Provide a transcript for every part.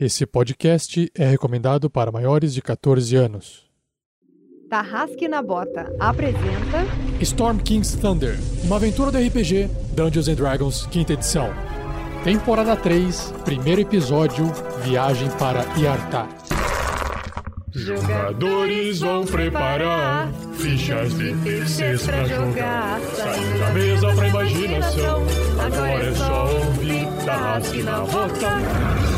Esse podcast é recomendado para maiores de 14 anos. Tarrasque na Bota apresenta Storm King's Thunder, uma aventura do RPG Dungeons and Dragons, quinta edição. Temporada 3, primeiro episódio, Viagem para Iartar. Jogadores vão preparar fichas de terceiros pra jogar. Saindo da mesa pra imaginação. Agora é só ouvir Tarrasque na Bota.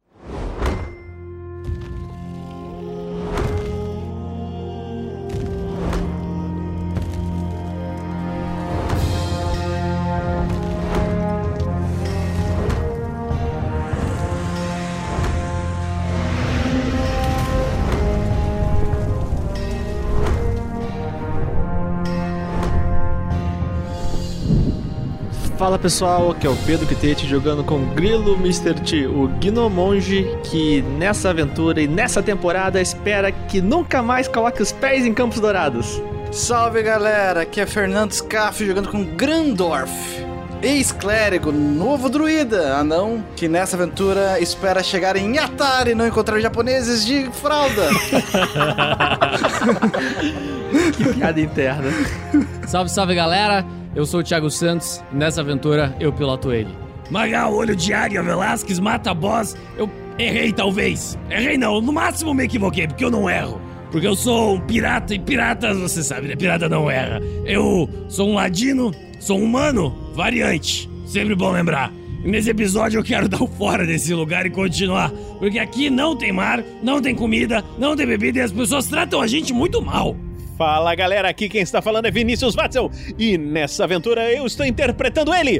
Fala pessoal, aqui é o Pedro Quitete jogando com Grilo Mr. T, o Gnomonge, que nessa aventura e nessa temporada espera que nunca mais coloque os pés em Campos Dourados. Salve galera, aqui é Fernando Scaff jogando com Grandorf, ex-clérigo, novo druida, anão, que nessa aventura espera chegar em Yatar e não encontrar japoneses de fralda. Que piada interna. Salve, salve galera! Eu sou o Thiago Santos e nessa aventura eu piloto ele. Magal, olho de águia, Velasquez, mata boss. Eu errei, talvez. Errei não, no máximo me equivoquei, porque eu não erro. Porque eu sou um pirata e piratas, você sabe, né? Pirata não erra. Eu sou um ladino, sou um humano, variante. Sempre bom lembrar. E nesse episódio eu quero dar o fora desse lugar e continuar. Porque aqui não tem mar, não tem comida, não tem bebida e as pessoas tratam a gente muito mal. Fala galera, aqui quem está falando é Vinícius Watzel. E nessa aventura eu estou interpretando ele,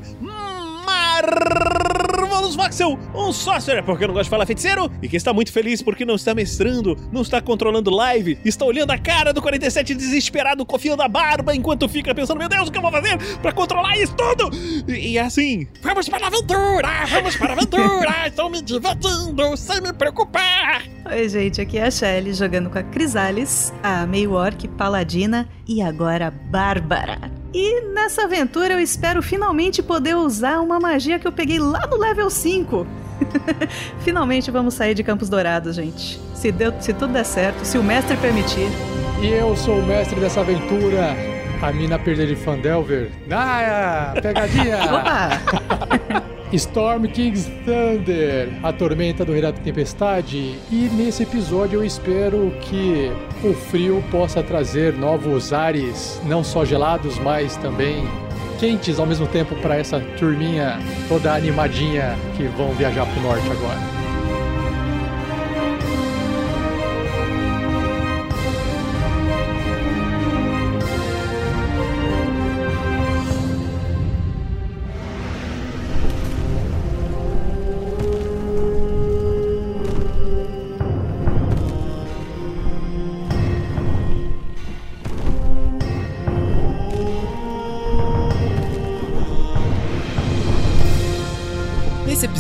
Marvelous Voxel, um sorcerer porque eu não gosto de falar feiticeiro e que está muito feliz porque não está mestrando, não está controlando live, está olhando a cara do 47 desesperado, cofiando a barba enquanto fica pensando, meu Deus, o que eu vou fazer para controlar isso tudo? E, e assim, vamos para a aventura, vamos para a aventura, estou me divertindo sem me preocupar. Oi, gente, aqui é a Shelly jogando com a Crisales, a meio orc paladina e agora a Bárbara. E nessa aventura eu espero finalmente poder usar uma magia que eu peguei lá no level 5. finalmente vamos sair de Campos Dourados, gente. Se, deu, se tudo der certo, se o mestre permitir. E eu sou o mestre dessa aventura, a mina perder de Fandelver. Ah, pegadinha! Opa! Storm King's Thunder, a tormenta do da Tempestade. E nesse episódio eu espero que o frio possa trazer novos ares, não só gelados, mas também quentes ao mesmo tempo para essa turminha toda animadinha que vão viajar pro norte agora.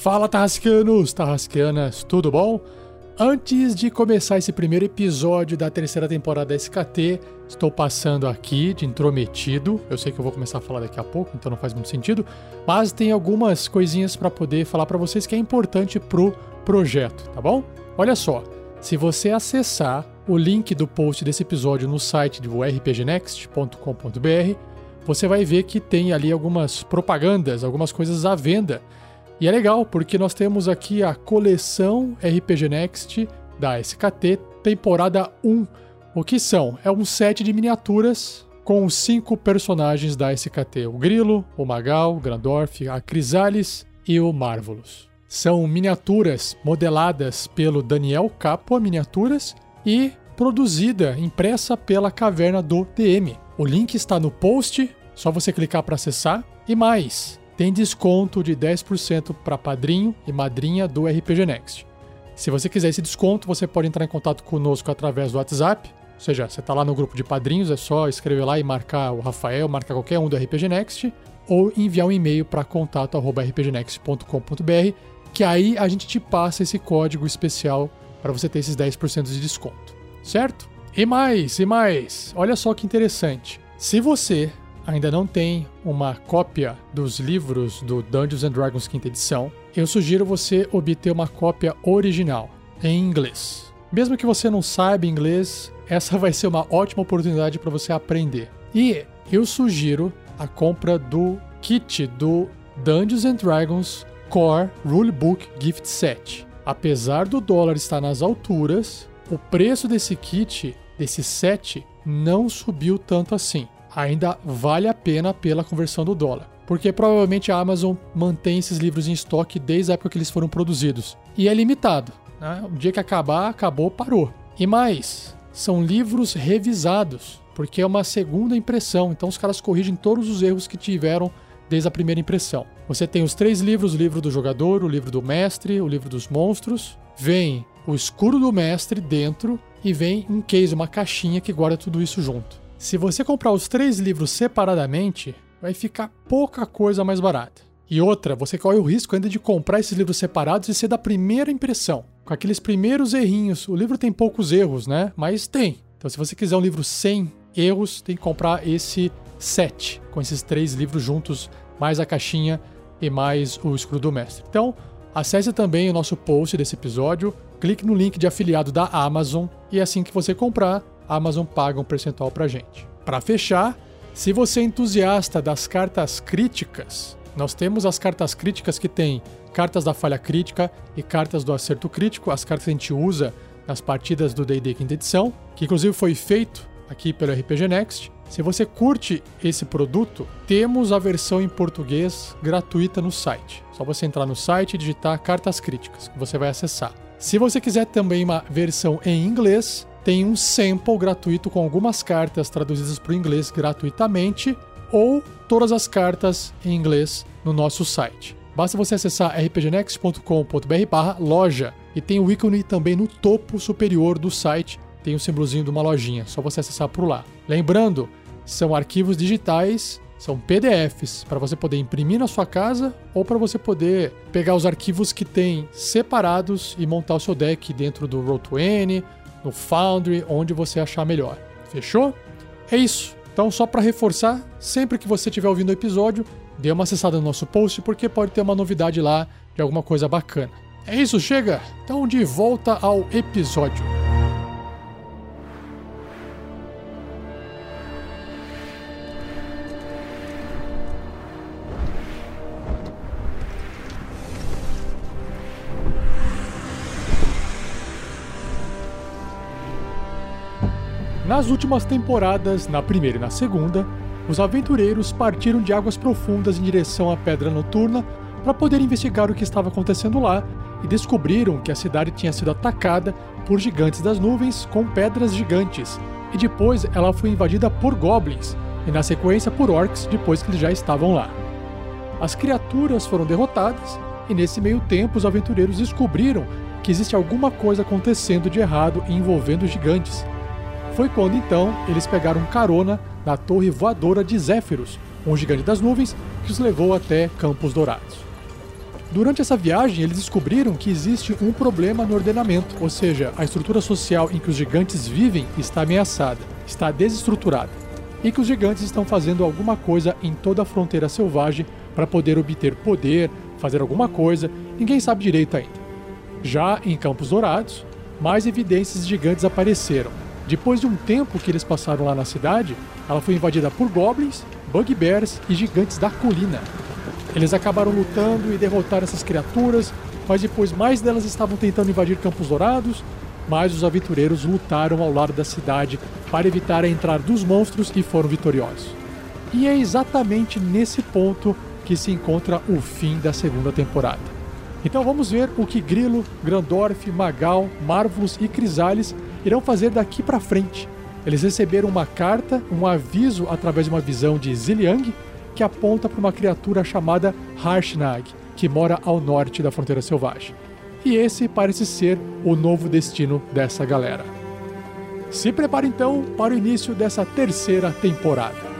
Fala Tarrascanos, Tarrascanas, tudo bom? Antes de começar esse primeiro episódio da terceira temporada da SKT, estou passando aqui de intrometido. Eu sei que eu vou começar a falar daqui a pouco, então não faz muito sentido, mas tem algumas coisinhas para poder falar para vocês que é importante pro projeto, tá bom? Olha só, se você acessar o link do post desse episódio no site do rpgnext.com.br, você vai ver que tem ali algumas propagandas, algumas coisas à venda. E é legal, porque nós temos aqui a coleção RPG Next da SKT, temporada 1. O que são? É um set de miniaturas com os cinco personagens da SKT: o Grilo, o Magal, o Grandorf, a Crisales e o Marvelous. São miniaturas modeladas pelo Daniel Capua Miniaturas e produzida, impressa pela Caverna do DM. O link está no post, só você clicar para acessar. E mais, tem desconto de 10% para padrinho e madrinha do RPG Next. Se você quiser esse desconto, você pode entrar em contato conosco através do WhatsApp. Ou seja, você está lá no grupo de padrinhos, é só escrever lá e marcar o Rafael, marcar qualquer um do RPG Next, ou enviar um e-mail para contato.rpgnext.com.br, que aí a gente te passa esse código especial para você ter esses 10% de desconto, certo? E mais, e mais, olha só que interessante. Se você ainda não tem uma cópia dos livros do Dungeons and Dragons quinta edição, eu sugiro você obter uma cópia original em inglês. Mesmo que você não saiba inglês, essa vai ser uma ótima oportunidade para você aprender. E eu sugiro a compra do kit do Dungeons and Dragons Core Rulebook Gift Set. Apesar do dólar estar nas alturas, o preço desse kit, desse set, não subiu tanto assim ainda vale a pena pela conversão do dólar. Porque provavelmente a Amazon mantém esses livros em estoque desde a época que eles foram produzidos. E é limitado. Né? O dia que acabar, acabou, parou. E mais, são livros revisados, porque é uma segunda impressão. Então os caras corrigem todos os erros que tiveram desde a primeira impressão. Você tem os três livros: o livro do jogador, o livro do mestre, o livro dos monstros. Vem o escuro do mestre dentro e vem um case, uma caixinha que guarda tudo isso junto. Se você comprar os três livros separadamente, vai ficar pouca coisa mais barata. E outra, você corre o risco ainda de comprar esses livros separados e ser da primeira impressão, com aqueles primeiros errinhos. O livro tem poucos erros, né? Mas tem. Então, se você quiser um livro sem erros, tem que comprar esse set, com esses três livros juntos, mais a caixinha e mais o escudo do mestre. Então, acesse também o nosso post desse episódio, clique no link de afiliado da Amazon e assim que você comprar, Amazon paga um percentual pra gente. Para fechar, se você é entusiasta das cartas críticas, nós temos as cartas críticas que tem cartas da falha crítica e cartas do acerto crítico, as cartas que a gente usa nas partidas do D&D quinta edição, que inclusive foi feito aqui pelo RPG Next. Se você curte esse produto, temos a versão em português gratuita no site. Só você entrar no site e digitar cartas críticas, que você vai acessar. Se você quiser também uma versão em inglês, tem um sample gratuito com algumas cartas traduzidas para o inglês gratuitamente ou todas as cartas em inglês no nosso site. Basta você acessar rpgnext.com.br loja e tem o ícone também no topo superior do site, tem o um símbolozinho de uma lojinha, só você acessar por lá. Lembrando, são arquivos digitais, são PDFs para você poder imprimir na sua casa ou para você poder pegar os arquivos que tem separados e montar o seu deck dentro do Roll20 no Foundry, onde você achar melhor. Fechou? É isso. Então, só para reforçar, sempre que você estiver ouvindo o episódio, dê uma acessada no nosso post, porque pode ter uma novidade lá de alguma coisa bacana. É isso, chega? Então, de volta ao episódio. Nas últimas temporadas, na primeira e na segunda, os aventureiros partiram de águas profundas em direção à Pedra Noturna para poder investigar o que estava acontecendo lá e descobriram que a cidade tinha sido atacada por gigantes das nuvens com pedras gigantes, e depois ela foi invadida por goblins, e na sequência por orcs depois que eles já estavam lá. As criaturas foram derrotadas, e nesse meio tempo os aventureiros descobriram que existe alguma coisa acontecendo de errado envolvendo os gigantes, foi quando então eles pegaram carona na torre voadora de Zéfiros, um gigante das nuvens que os levou até Campos Dourados. Durante essa viagem, eles descobriram que existe um problema no ordenamento, ou seja, a estrutura social em que os gigantes vivem está ameaçada, está desestruturada, e que os gigantes estão fazendo alguma coisa em toda a fronteira selvagem para poder obter poder, fazer alguma coisa, ninguém sabe direito ainda. Já em Campos Dourados, mais evidências gigantes apareceram, depois de um tempo que eles passaram lá na cidade, ela foi invadida por goblins, bugbears e gigantes da colina. Eles acabaram lutando e derrotaram essas criaturas, mas depois mais delas estavam tentando invadir Campos Dourados, mas os aventureiros lutaram ao lado da cidade para evitar a entrada dos monstros e foram vitoriosos. E é exatamente nesse ponto que se encontra o fim da segunda temporada. Então vamos ver o que Grilo, Grandorf, Magal, Marvulus e Crisales irão fazer daqui para frente. Eles receberam uma carta, um aviso através de uma visão de Ziliang, que aponta para uma criatura chamada Harshnag, que mora ao norte da fronteira selvagem. E esse parece ser o novo destino dessa galera. Se prepare então para o início dessa terceira temporada.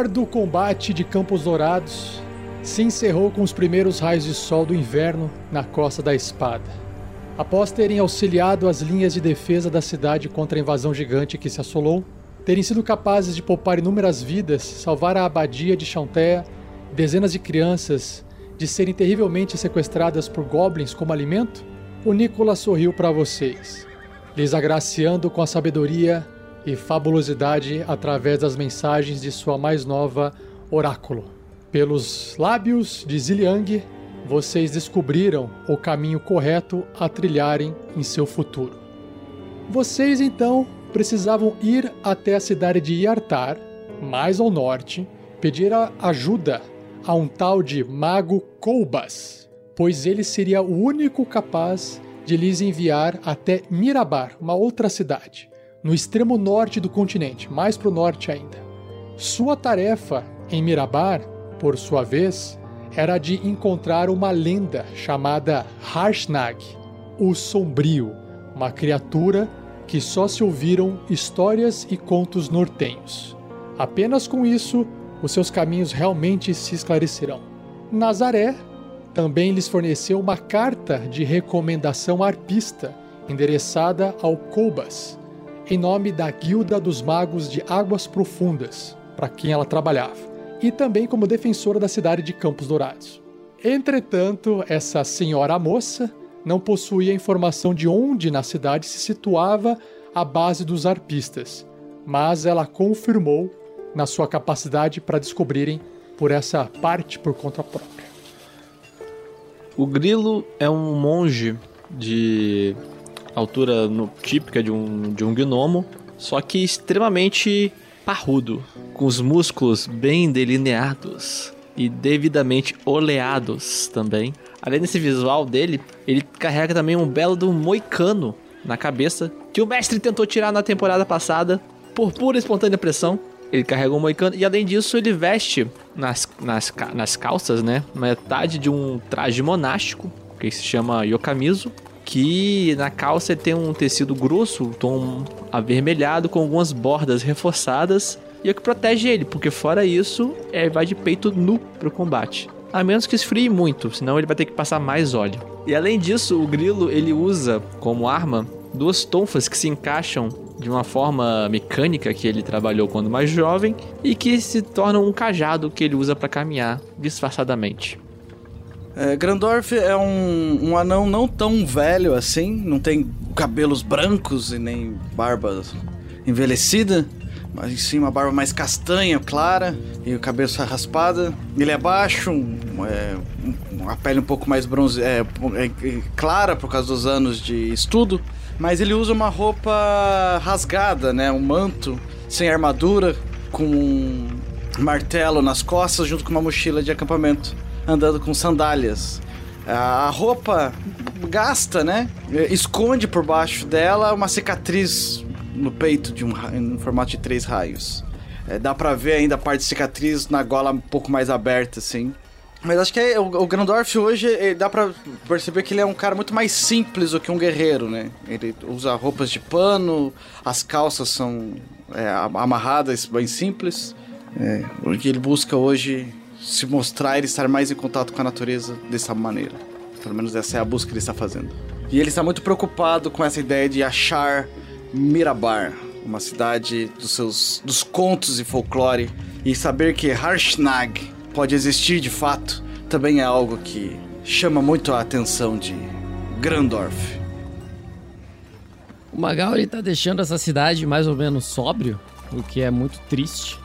Árduo combate de Campos Dourados se encerrou com os primeiros raios de sol do inverno na costa da Espada. Após terem auxiliado as linhas de defesa da cidade contra a invasão gigante que se assolou, terem sido capazes de poupar inúmeras vidas, salvar a abadia de Chantea, dezenas de crianças de serem terrivelmente sequestradas por goblins como alimento, o Nicolas sorriu para vocês, lhes agraciando com a sabedoria e fabulosidade através das mensagens de sua mais nova oráculo. Pelos lábios de Ziliang, vocês descobriram o caminho correto a trilharem em seu futuro. Vocês então precisavam ir até a cidade de Yartar, mais ao norte, pedir ajuda a um tal de Mago Koubas, pois ele seria o único capaz de lhes enviar até Mirabar, uma outra cidade no extremo norte do continente, mais para o norte ainda. Sua tarefa em Mirabar, por sua vez, era de encontrar uma lenda chamada Harshnag, o Sombrio, uma criatura que só se ouviram histórias e contos nortenhos. Apenas com isso, os seus caminhos realmente se esclarecerão. Nazaré também lhes forneceu uma carta de recomendação arpista endereçada ao Cobas, em nome da Guilda dos Magos de Águas Profundas, para quem ela trabalhava, e também como defensora da cidade de Campos Dourados. Entretanto, essa senhora moça não possuía informação de onde na cidade se situava a base dos arpistas, mas ela confirmou na sua capacidade para descobrirem por essa parte por conta própria. O Grilo é um monge de altura no, típica de um, de um gnomo, só que extremamente parrudo, com os músculos bem delineados e devidamente oleados também. Além desse visual dele, ele carrega também um belo do moicano na cabeça, que o mestre tentou tirar na temporada passada por pura e espontânea pressão. Ele carrega um moicano e além disso ele veste nas, nas, nas calças, né, metade de um traje monástico, que se chama yokamizo, que na calça tem um tecido grosso, um tom avermelhado com algumas bordas reforçadas e é o que protege ele, porque fora isso, é vai de peito nu pro combate. A menos que esfrie muito, senão ele vai ter que passar mais óleo. E além disso, o grilo ele usa como arma duas tonfas que se encaixam de uma forma mecânica que ele trabalhou quando mais jovem e que se tornam um cajado que ele usa para caminhar disfarçadamente. É, Grandorf é um, um anão não tão velho assim, não tem cabelos brancos e nem barba envelhecida, mas sim uma barba mais castanha, clara, e o cabeça raspada. Ele é baixo, é, uma pele um pouco mais bronze, é, é, clara por causa dos anos de estudo, mas ele usa uma roupa rasgada, né, um manto sem armadura, com um martelo nas costas, junto com uma mochila de acampamento, andando com sandálias. A roupa gasta, né? Esconde por baixo dela uma cicatriz no peito de um no formato de três raios. É, dá pra ver ainda a parte de cicatriz na gola um pouco mais aberta, assim. Mas acho que é, o, o Grandorf hoje ele, dá pra perceber que ele é um cara muito mais simples do que um guerreiro, né? Ele usa roupas de pano, as calças são é, amarradas, bem simples. É, o que ele busca hoje se mostrar e estar mais em contato com a natureza dessa maneira. Pelo menos essa é a busca que ele está fazendo. E ele está muito preocupado com essa ideia de achar Mirabar, uma cidade dos seus dos contos e folclore, e saber que Harshnag pode existir de fato, também é algo que chama muito a atenção de Grandorf. O Magal ele tá deixando essa cidade mais ou menos sóbrio, o que é muito triste.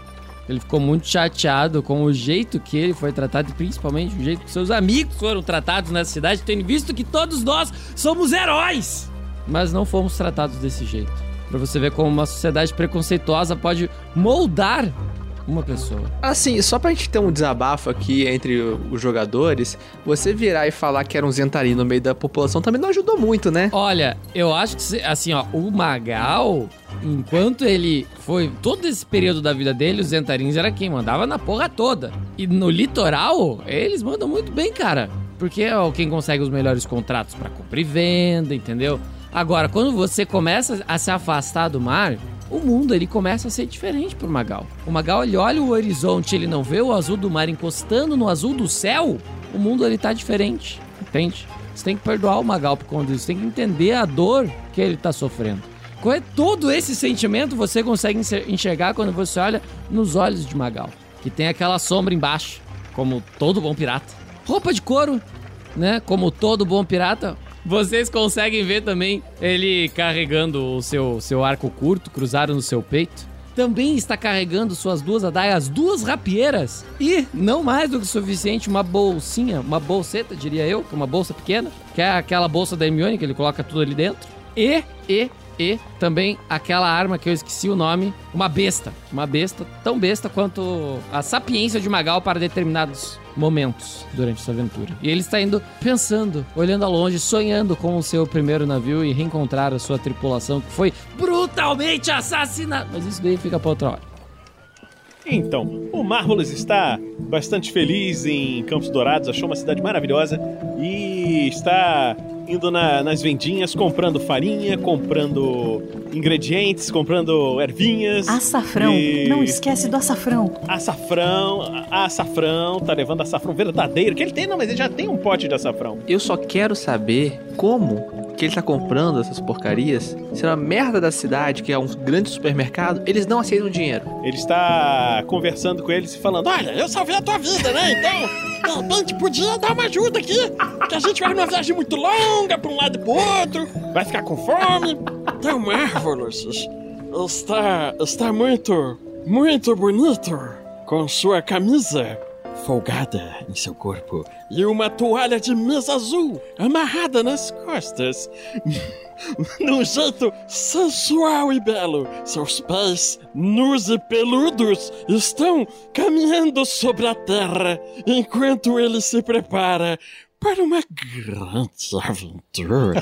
Ele ficou muito chateado com o jeito que ele foi tratado, e principalmente o jeito que seus amigos foram tratados nessa cidade, tendo visto que todos nós somos heróis, mas não fomos tratados desse jeito. Pra você ver como uma sociedade preconceituosa pode moldar uma pessoa. Assim, só pra gente ter um desabafo aqui entre os jogadores, você virar e falar que era um Zentari no meio da população também não ajudou muito, né? Olha, eu acho que, se- assim, ó, o Magal, enquanto ele foi todo esse período da vida dele, os Zentarins era quem mandava na porra toda. E no litoral, eles mandam muito bem, cara. Porque é quem consegue os melhores contratos pra compra e venda, entendeu? Agora, quando você começa a se afastar do mar, o mundo ele começa a ser diferente pro Magal. O Magal ele olha o horizonte, ele não vê o azul do mar encostando no azul do céu. O mundo ele tá diferente, entende? Você tem que perdoar o Magal por conta disso, você tem que entender a dor que ele tá sofrendo. É todo esse sentimento você consegue enxer- enxergar quando você olha nos olhos de Magal, que tem aquela sombra embaixo, como todo bom pirata. Roupa de couro, né? Como todo bom pirata. Vocês conseguem ver também ele carregando o seu, seu arco curto, cruzado no seu peito. Também está carregando suas duas adagas, duas rapieiras. E, não mais do que o suficiente, uma bolsinha, uma bolseta, diria eu, que é uma bolsa pequena, que é aquela bolsa da Hermione, que ele coloca tudo ali dentro. E, e, e também aquela arma que eu esqueci o nome, uma besta. Uma besta, tão besta quanto a sapiência de Magal para determinados momentos durante sua aventura. E ele está indo pensando, olhando a longe, sonhando com o seu primeiro navio e reencontrar a sua tripulação que foi brutalmente assassinada. Mas isso daí fica para outra hora. Então, o Marvelous está bastante feliz em Campos Dourados, achou uma cidade maravilhosa e está indo na- nas vendinhas comprando farinha, comprando ingredientes, comprando ervinhas. Açafrão. e- Não esquece do açafrão. Açafrão, açafrão, tá levando açafrão verdadeiro, que ele tem, não, mas ele já tem um pote de açafrão. Eu só quero saber como que ele tá comprando essas porcarias. Se é uma merda da cidade, que é um grande supermercado, eles não aceitam dinheiro. Ele está conversando com eles e falando: Olha, eu salvei a tua vida, né? Então, de repente, podia dar uma ajuda aqui. Que a gente vai numa viagem muito longa pra um lado e pro outro, vai ficar com fome. Então, Marvelous está, está muito, muito bonito com sua camisa folgada em seu corpo e uma toalha de mesa azul amarrada nas costas. Num jeito sensual e belo, seus pés, nus e peludos, estão caminhando sobre a terra enquanto ele se prepara para uma grande aventura.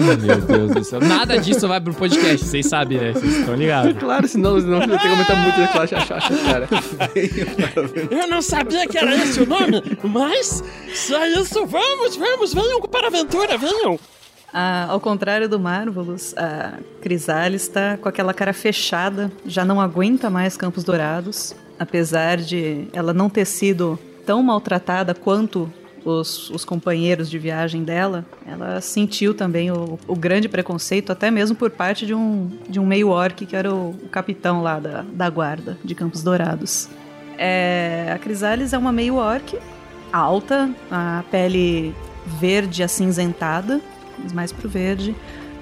Meu Deus do céu. Nada disso vai pro podcast, vocês sabem, né? Vocês estão ligados. Claro, senão não tem que aumentar muito a classe chacha, cara. Eu não sabia que era esse o nome, mas se é isso, vamos, vamos, venham para a aventura, venham. Ah, ao contrário do Marvelous, a Crisalis está com aquela cara fechada, já não aguenta mais Campos Dourados, apesar de ela não ter sido tão maltratada quanto os, os companheiros de viagem dela, ela sentiu também o, o grande preconceito, até mesmo por parte de um, de um meio-orc que era o, o capitão lá da, da guarda de Campos Dourados. É, a Crisalis é uma meio-orc, alta, a pele verde acinzentada, mais pro verde.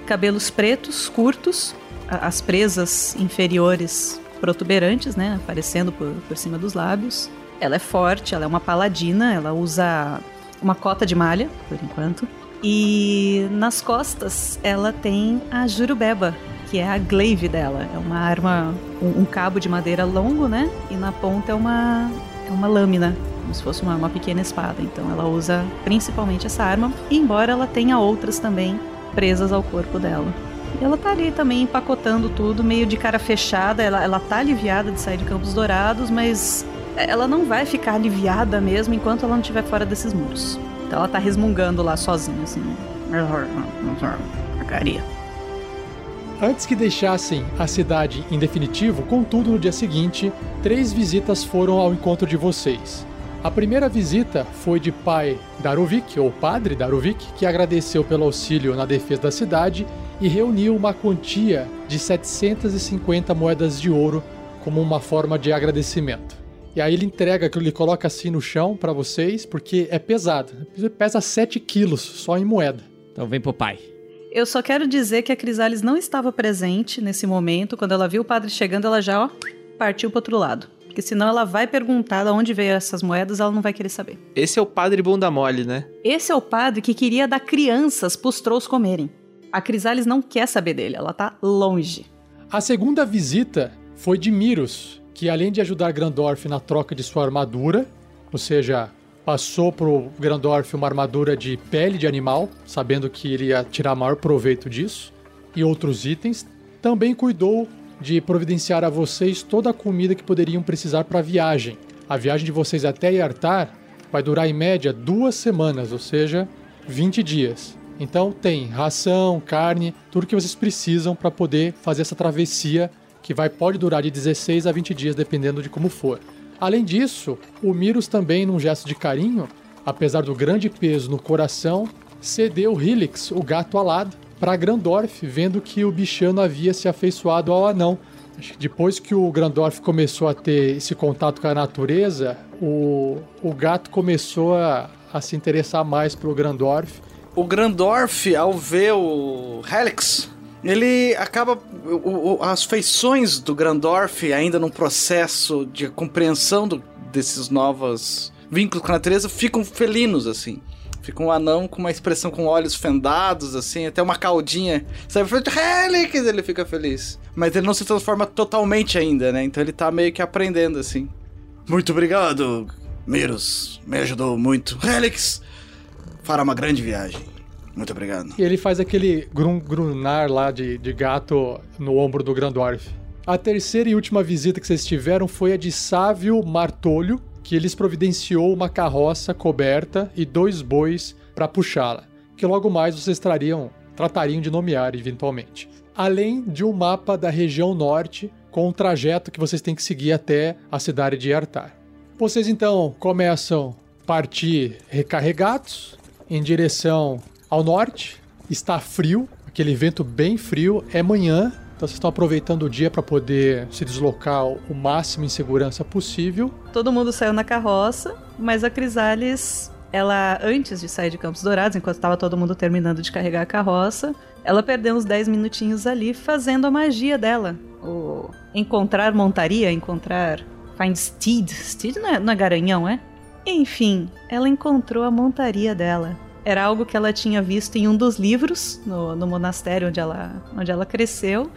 Cabelos pretos, curtos, as presas inferiores protuberantes, né? Aparecendo por, por cima dos lábios. Ela é forte, ela é uma paladina, ela usa uma cota de malha, por enquanto. E nas costas ela tem a Jurubeba, que é a glaive dela. É uma arma, um, um cabo de madeira longo, né? E na ponta é uma, é uma lâmina, como se fosse uma, uma pequena espada. Então ela usa principalmente essa arma, embora ela tenha outras também presas ao corpo dela. E ela tá ali também empacotando tudo, meio de cara fechada. Ela, ela tá aliviada de sair de Campos Dourados, mas ela não vai ficar aliviada mesmo enquanto ela não estiver fora desses muros. Então ela tá resmungando lá sozinha, assim. Porcaria. Antes que deixassem a cidade em definitivo, contudo, no dia seguinte, três visitas foram ao encontro de vocês. A primeira visita foi de pai Darovic, ou padre Darovic, que agradeceu pelo auxílio na defesa da cidade e reuniu uma quantia de 750 moedas de ouro como uma forma de agradecimento. E aí ele entrega, ele coloca assim no chão para vocês, porque é pesado. Pesa 7 quilos só em moeda. Então vem pro pai. Eu só quero dizer que a Crisales não estava presente nesse momento. Quando ela viu o padre chegando, ela já ó, partiu pro outro lado. Porque senão ela vai perguntar de onde veio essas moedas, ela não vai querer saber. Esse é o padre bunda mole, né? Esse é o padre que queria dar crianças pros trolls comerem. A Crisales não quer saber dele, ela tá longe. A segunda visita foi de Miros, que além de ajudar Grandorf na troca de sua armadura, ou seja, passou pro Grandorf uma armadura de pele de animal, sabendo que ele ia tirar maior proveito disso, e outros itens, também cuidou de providenciar a vocês toda a comida que poderiam precisar para a viagem. A viagem de vocês até Yartar vai durar em média duas semanas, ou seja, 20 dias. Então tem ração, carne, tudo que vocês precisam para poder fazer essa travessia que vai pode durar de 16 a 20 dias dependendo de como for. Além disso, o Miros também num gesto de carinho, apesar do grande peso no coração, cedeu Helix, o gato alado, para Grandorf, vendo que o bichano havia se afeiçoado ao anão. Depois que o Grandorf começou a ter esse contato com a natureza, o, o gato começou a, a se interessar mais pelo Grandorf. O Grandorf, ao ver o Helix, ele acaba. o- o- as feições do Grandorf, ainda num processo de compreensão do- desses novos vínculos com a natureza, ficam felinos, assim. Fica um anão com uma expressão com olhos fendados, assim, até uma caudinha. Sabe, Helix, ele fica feliz. Mas ele não se transforma totalmente ainda, né? Então ele tá meio que aprendendo, assim. Muito obrigado, Miros. Me ajudou muito. Helix, fará uma grande viagem. Muito obrigado. E ele faz aquele grum, grunar lá de, de gato no ombro do Grandorf. A terceira e última visita que vocês tiveram foi a de Sávio Martolho, que eles providenciou uma carroça coberta e dois bois para puxá-la, que logo mais vocês trariam, tratariam de nomear eventualmente. Além de um mapa da região norte com o trajeto que vocês têm que seguir até a cidade de Artar. Vocês então começam a partir recarregados em direção ao norte. Está frio, aquele vento bem frio. É manhã, então vocês estão aproveitando o dia para poder se deslocar o máximo em segurança possível. Todo mundo saiu na carroça, mas a Crisales, ela, antes de sair de Campos Dourados, enquanto estava todo mundo terminando de carregar a carroça, ela perdeu uns 10 minutinhos ali fazendo a magia dela. O encontrar montaria, encontrar. Find Steed. Steed não é, não é garanhão, é? Enfim, ela encontrou a montaria dela. Era algo que ela tinha visto em um dos livros, no, no monastério onde ela, onde ela cresceu,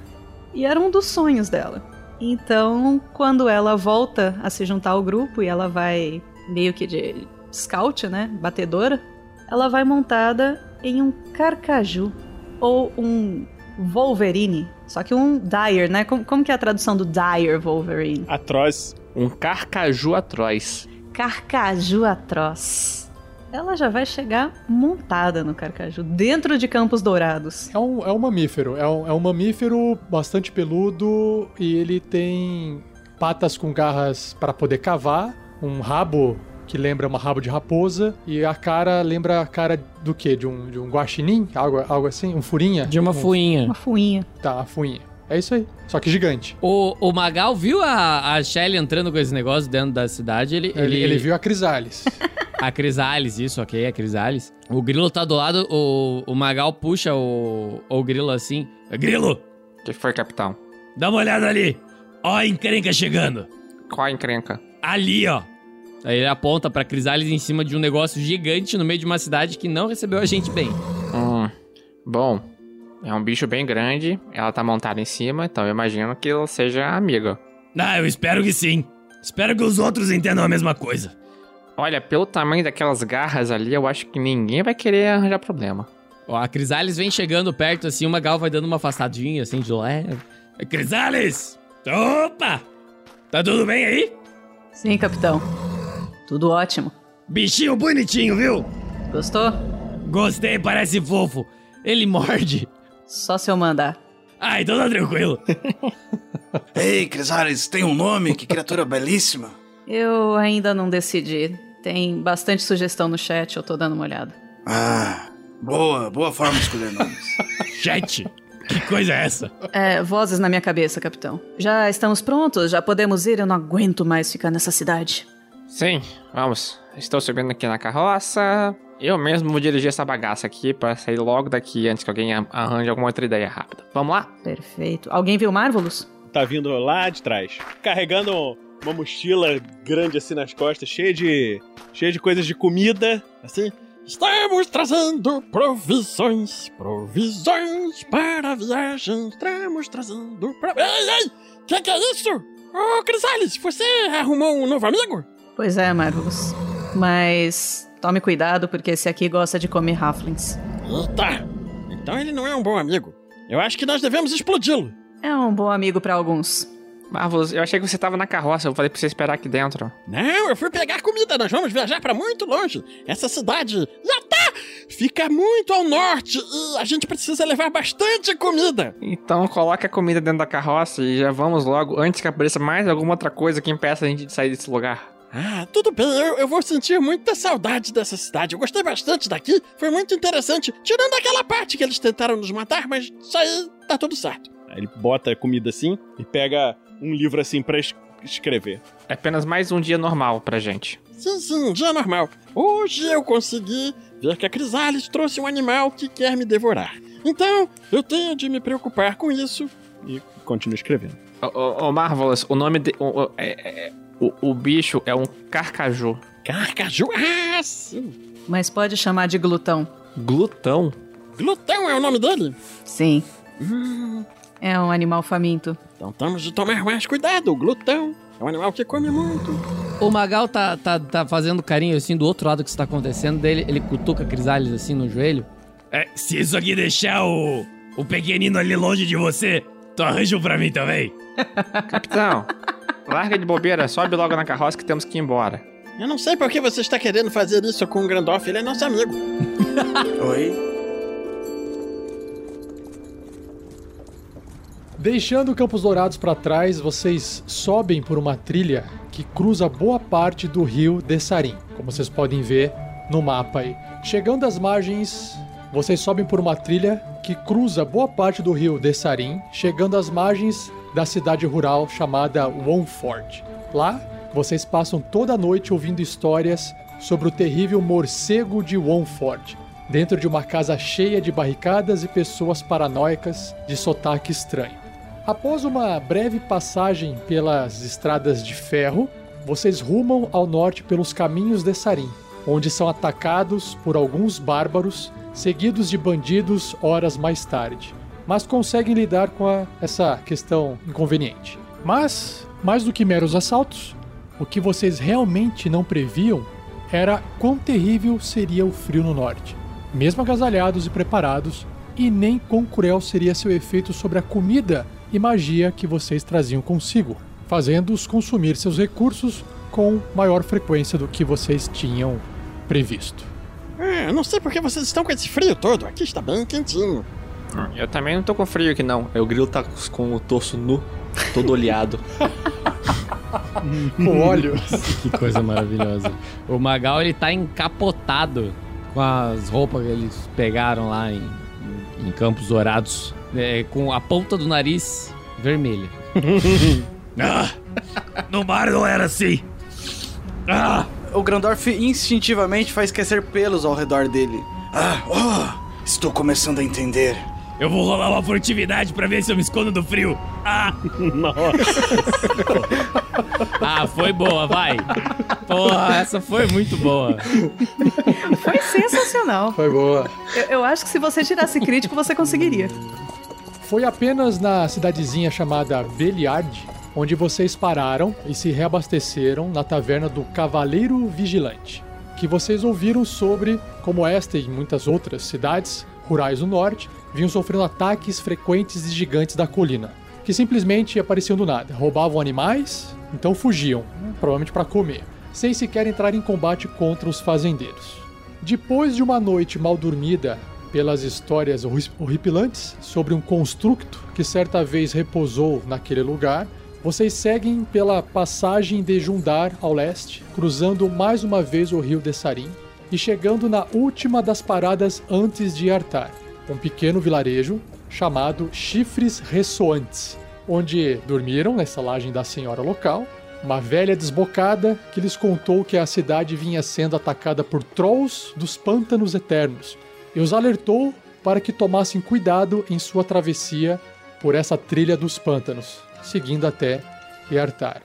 e era um dos sonhos dela. Então, quando ela volta a se juntar ao grupo e ela vai meio que de scout, né, batedora, ela vai montada em um carcaju ou um Wolverine, só que um Dire, né? Como, como que é a tradução do Dire Wolverine? Atroz. Um carcaju atroz. Carcaju atroz. Ela já vai chegar montada no carcaju, dentro de Campos Dourados. É um, é um mamífero, é um, é um mamífero bastante peludo e ele tem patas com garras para poder cavar, um rabo que lembra uma rabo de raposa e a cara lembra a cara do quê? De um, de um guaxinim? Algo, algo assim? Um furinha? De uma Um- fuinha. Uma fuinha. Tá, uma fuinha. É isso aí. Só que gigante. O, o Magal viu a, a Shelly entrando com esse negócio dentro da cidade. Ele, Ele, ele viu a Crisales. A Crisales, isso, ok, a Crisales. O Grilo tá do lado, o, o Magal puxa o, o Grilo assim. Grilo, O que foi, capitão? dá uma olhada ali. Ó a encrenca chegando. Qual a encrenca? Ali, ó. Aí ele aponta pra Crisales em cima de um negócio gigante no meio de uma cidade que não recebeu a gente bem. Hum, bom, é um bicho bem grande, ela tá montada em cima, então eu imagino que ela seja amiga. Ah, eu espero que sim. Espero que os outros entendam a mesma coisa. Olha, pelo tamanho daquelas garras ali, eu acho que ninguém vai querer arranjar problema. Ó, a Crisales vem chegando perto assim, o Magal vai dando uma afastadinha assim de leve. Crisales! Opa! Tá tudo bem aí? Sim, capitão. Tudo ótimo. Bichinho bonitinho, viu? Gostou? Gostei, parece fofo. Ele morde. Só se eu mandar. Ah, então tá tranquilo. Ei, Crisales, tem um nome? Que criatura belíssima. Eu ainda não decidi. Tem bastante sugestão no chat, eu tô dando uma olhada. Ah, boa, boa forma de escolher nomes. Chat. Que coisa é essa? É, vozes na minha cabeça, capitão. Já estamos prontos? Já podemos ir? Eu não aguento mais ficar nessa cidade. Sim, vamos. Estou subindo aqui na carroça. Eu mesmo vou dirigir essa bagaça aqui pra sair logo daqui antes que alguém arranje alguma outra ideia rápida. Vamos lá? Perfeito. Alguém viu Marvelous? Tá vindo lá de trás, carregando uma mochila grande assim nas costas, cheia de cheia de coisas de comida, assim. Estamos trazendo provisões, provisões para a viagem. Estamos trazendo. Pro... Ei, ei! Que que é isso? Ô, Crisales, você arrumou um novo amigo? Pois é, Marvelous. Mas tome cuidado porque esse aqui gosta de comer halflings. Eita! Então ele não é um bom amigo. Eu acho que nós devemos explodi-lo. É um bom amigo para alguns. Marvelous, eu achei que você tava na carroça, eu falei pra você esperar aqui dentro. Não, eu fui pegar comida, nós vamos viajar para muito longe. Essa cidade, Yatá, fica muito ao norte e a gente precisa levar bastante comida. Então coloque a comida dentro da carroça e já vamos logo, antes que apareça mais alguma outra coisa que impeça a gente de sair desse lugar. Ah, tudo bem, eu, eu vou sentir muita saudade dessa cidade. Eu gostei bastante daqui, foi muito interessante. Tirando aquela parte que eles tentaram nos matar, mas isso aí tá tudo certo. Aí ele bota a comida assim e pega um livro assim pra es- escrever. É apenas mais um dia normal pra gente. Sim, sim, dia normal. Hoje eu consegui ver que a Crisales trouxe um animal que quer me devorar. Então, eu tenho de me preocupar com isso. E continua escrevendo. Ô, ô, ô, Marvelous, o nome de. É- é- o- o bicho é um carcaju. Carcaju? Ah, sim. Mas pode chamar de glutão. Glutão? Glutão é o nome dele? Sim. Hum, É um animal faminto. então temos de tomar mais cuidado. O glutão é um animal que come muito. O Magal tá, tá, tá fazendo carinho assim do outro lado do que está acontecendo. Dele, ele cutuca Crisales assim no joelho. É, se isso aqui deixar o, o pequenino ali longe de você, tu arranja um pra mim também. Capitão, larga de bobeira, sobe logo na carroça que temos que ir embora. Eu não sei por que você está querendo fazer isso com o Grandorf, ele é nosso amigo. Oi? Deixando Campos Dourados para trás, vocês sobem por uma trilha que cruza boa parte do rio Dessarim, como vocês podem ver no mapa aí. Chegando às margens, vocês sobem por uma trilha que cruza boa parte do rio Dessarim, chegando às margens da cidade rural chamada Wonford. Lá, vocês passam toda a noite ouvindo histórias sobre o terrível morcego de Wonford, dentro de uma casa cheia de barricadas e pessoas paranoicas de sotaque estranho. Após uma breve passagem pelas estradas de ferro, vocês rumam ao norte pelos caminhos de Sarim, onde são atacados por alguns bárbaros, seguidos de bandidos horas mais tarde. Mas conseguem lidar com a- essa questão inconveniente. Mas, mais do que meros assaltos, o que vocês realmente não previam era quão terrível seria o frio no norte. Mesmo agasalhados e preparados, e nem quão cruel seria seu efeito sobre a comida e magia que vocês traziam consigo, fazendo-os consumir seus recursos com maior frequência do que vocês tinham previsto. Eu não sei por que vocês estão com esse frio todo. Aqui está bem quentinho. Eu também não tô com frio aqui não. O grilo tá com o torso nu, todo oleado. Com olhos. Que coisa maravilhosa. O Magal, ele tá encapotado com as roupas que eles pegaram lá em, em Campos Dourados, é, com a ponta do nariz vermelha. Ah, no mar não era assim. Ah, O Grandorf instintivamente faz crescer pelos ao redor dele. Ah, oh, estou começando a entender. Eu vou rolar uma furtividade pra ver se eu me escondo do frio. Ah, Ah, foi boa, vai. Porra, essa foi muito boa. Foi sensacional. Foi boa. Eu, eu acho que se você tirasse crítico, você conseguiria. Foi apenas na cidadezinha chamada Beliard onde vocês pararam e se reabasteceram na taverna do Cavaleiro Vigilante, que vocês ouviram sobre como esta e muitas outras cidades rurais do norte vinham sofrendo ataques frequentes de gigantes da colina, que simplesmente apareciam do nada, roubavam animais, então fugiam, provavelmente para comer, sem sequer entrar em combate contra os fazendeiros. Depois de uma noite mal dormida pelas histórias horri- horripilantes sobre um construto que certa vez repousou naquele lugar, vocês seguem pela passagem de Jundar ao leste, cruzando mais uma vez o rio Dessarim e chegando na última das paradas antes de Artar, um pequeno vilarejo chamado Chifres Ressoantes, onde dormiram na estalagem da senhora local, uma velha desbocada que lhes contou que a cidade vinha sendo atacada por trolls dos pântanos eternos e os alertou para que tomassem cuidado em sua travessia por essa trilha dos pântanos, seguindo até Yartar.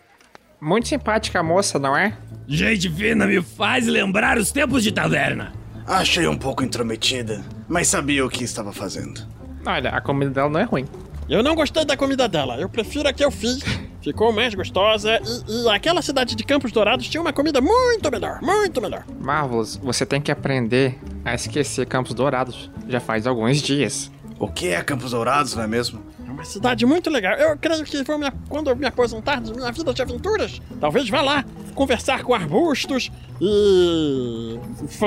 Muito simpática a moça, não é? Gente fina me faz lembrar os tempos de taverna. Achei um pouco intrometida, mas sabia o que estava fazendo. Olha, a comida dela não é ruim. Eu não gostei da comida dela, eu prefiro a que eu fiz. Ficou mais gostosa e, e aquela cidade de Campos Dourados tinha uma comida muito melhor, muito melhor. Marvelous, você tem que aprender a esquecer Campos Dourados. Já faz alguns dias. O que é Campos Dourados, não é mesmo? É uma cidade muito legal. Eu creio que vou me, quando eu me aposentar da minha vida de aventuras, talvez vá lá conversar com arbustos e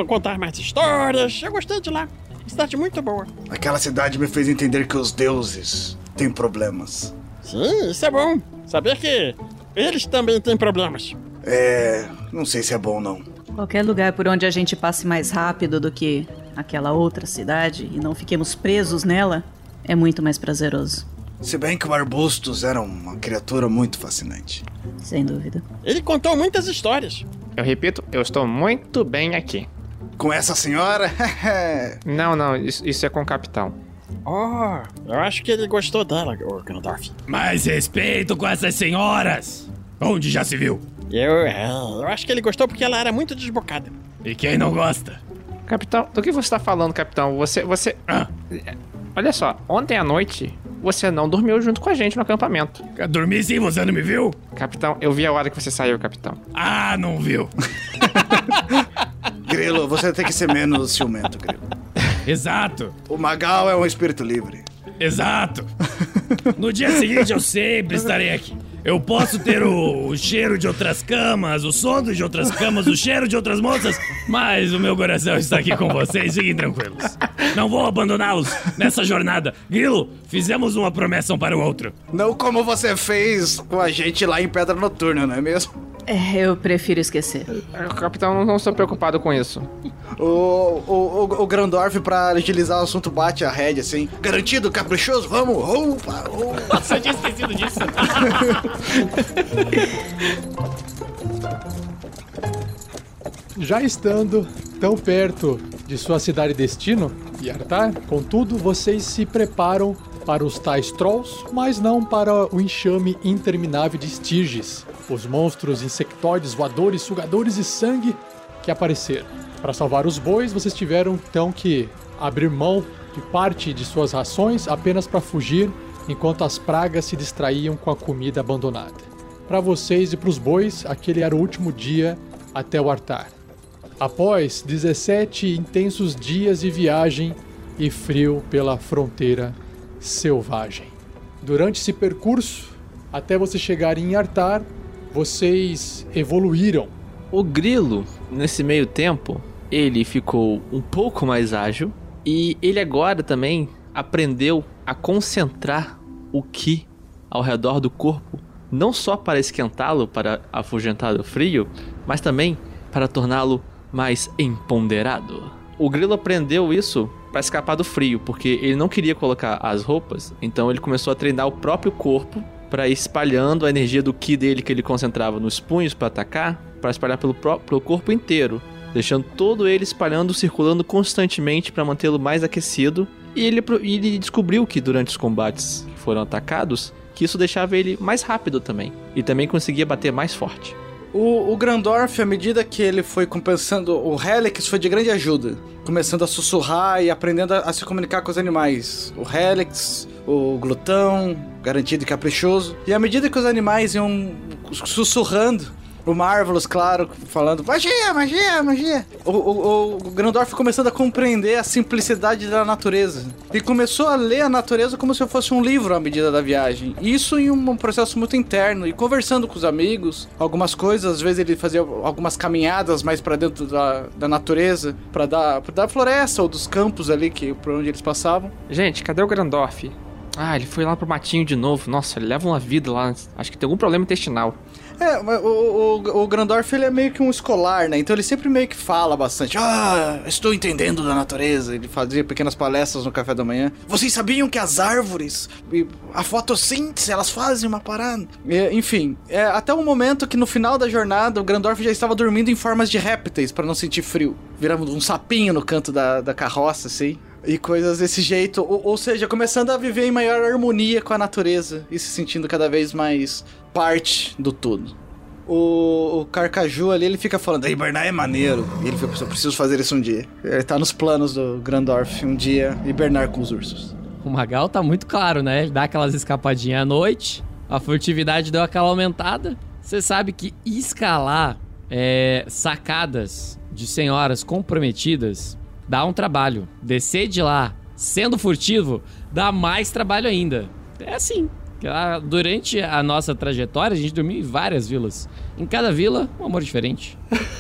contar mais histórias. Eu gostei de lá. Cidade muito boa. Aquela cidade me fez entender que os deuses têm problemas. Sim, isso é bom. Saber que eles também têm problemas. É. não sei se é bom não. Qualquer lugar por onde a gente passe mais rápido do que aquela outra cidade e não fiquemos presos nela é muito mais prazeroso. Se bem que o Arbustos era uma criatura muito fascinante. Sem dúvida. Ele contou muitas histórias. Eu repito, eu estou muito bem aqui. Com essa senhora? Não, não, isso, isso é com o capitão. Oh, eu acho que ele gostou dela, o Gandalf. Mais respeito com essas senhoras. Onde já se viu? Eu, é, eu acho que ele gostou porque ela era muito desbocada. E quem não gosta? Capitão, do que você está falando, capitão? Você, você... Ah, Olha só, ontem à noite você não dormiu junto com a gente no acampamento. dormi sim, você não me viu? Capitão, eu vi a hora que você saiu, capitão. Ah, não viu. Grilo, você tem que ser menos ciumento, Grilo. Exato, O Magal é um espírito livre. exato. No dia seguinte eu sempre estarei aqui. Eu posso ter o, o cheiro de outras camas, o sono de outras camas, o cheiro de outras moças, mas o meu coração está aqui com vocês, fiquem tranquilos. Não vou abandoná-los nessa jornada. Grilo, fizemos uma promessa um para o outro. Não como você fez com a gente lá em Pedra Noturna, não é mesmo? É, eu prefiro esquecer. O capitão, não, não estou preocupado com isso. O, o, o, o Grandorf, pra agilizar o assunto, bate a rédea assim. Garantido, caprichoso, vamos! Opa, opa. Nossa, eu tinha esquecido disso. Já estando tão perto de sua cidade destino, Yartar, contudo, vocês se preparam para os tais trolls, mas não para o enxame interminável de Styges, os monstros insectoides, voadores, sugadores de sangue que apareceram. Para salvar os bois, vocês tiveram então que abrir mão de parte de suas rações apenas para fugir enquanto as pragas se distraíam com a comida abandonada. Para vocês e para os bois, aquele era o último dia até o altar. Após 17 intensos dias de viagem e frio pela fronteira selvagem. Durante esse percurso, até você chegar em Artar, vocês evoluíram. O grilo, nesse meio tempo, ele ficou um pouco mais ágil e ele agora também aprendeu a concentrar o ki ao redor do corpo, não só para esquentá-lo, para afugentar o frio, mas também para torná-lo mais empoderado. O grilo aprendeu isso para escapar do frio, porque ele não queria colocar as roupas, então ele começou a treinar o próprio corpo para ir espalhando a energia do ki dele que ele concentrava nos punhos para atacar, para espalhar pelo, pró- pelo corpo inteiro, deixando todo ele espalhando, circulando constantemente para mantê-lo mais aquecido. E ele, ele descobriu que durante os combates foram atacados, que isso deixava ele mais rápido também, e também conseguia bater mais forte. O, o Grandorf, à medida que ele foi compensando, o Helix foi de grande ajuda. Começando a sussurrar e aprendendo a, a se comunicar com os animais. O Helix, o Glutão, garantido e caprichoso. E à medida que os animais iam sussurrando, O Marvelous, claro, falando magia, magia, magia. O, o, o Grandorf começando a compreender a simplicidade da natureza. E começou a ler a natureza como se fosse um livro à medida da viagem. Isso em um processo muito interno. E conversando com os amigos, algumas coisas, às vezes ele fazia algumas caminhadas mais para dentro da, da natureza, para pra da floresta ou dos campos ali que por onde eles passavam. Gente, cadê o Grandorf? Ah, ele foi lá pro matinho de novo. Nossa, ele leva uma vida lá. Acho que tem algum problema intestinal. É, mas o, o, o Grandorf ele é meio que um escolar, né? Então ele sempre meio que fala bastante. Ah, estou entendendo da natureza. Ele fazia pequenas palestras no café da manhã. Vocês sabiam que as árvores, a fotossíntese, elas fazem uma parada? E, enfim, é, até o momento que no final da jornada o Grandorf já estava dormindo em formas de répteis para não sentir frio. Virando um sapinho no canto da, da carroça, assim. E coisas desse jeito. Ou, ou seja, começando a viver em maior harmonia com a natureza e se sentindo cada vez mais parte do todo. O, o Carcaju ali, ele fica falando, hibernar é maneiro. E ele fica pensando, preciso fazer isso um dia. Ele tá nos planos do Grandorf, um dia hibernar com os ursos. O Magal tá muito claro, né? Dá aquelas escapadinhas à noite, a furtividade deu aquela aumentada. Você sabe que escalar é, sacadas de senhoras comprometidas dá um trabalho. Descer de lá sendo furtivo dá mais trabalho ainda. É assim. Ah, Durante a nossa trajetória, a gente dormiu em várias vilas. Em cada vila, um amor diferente.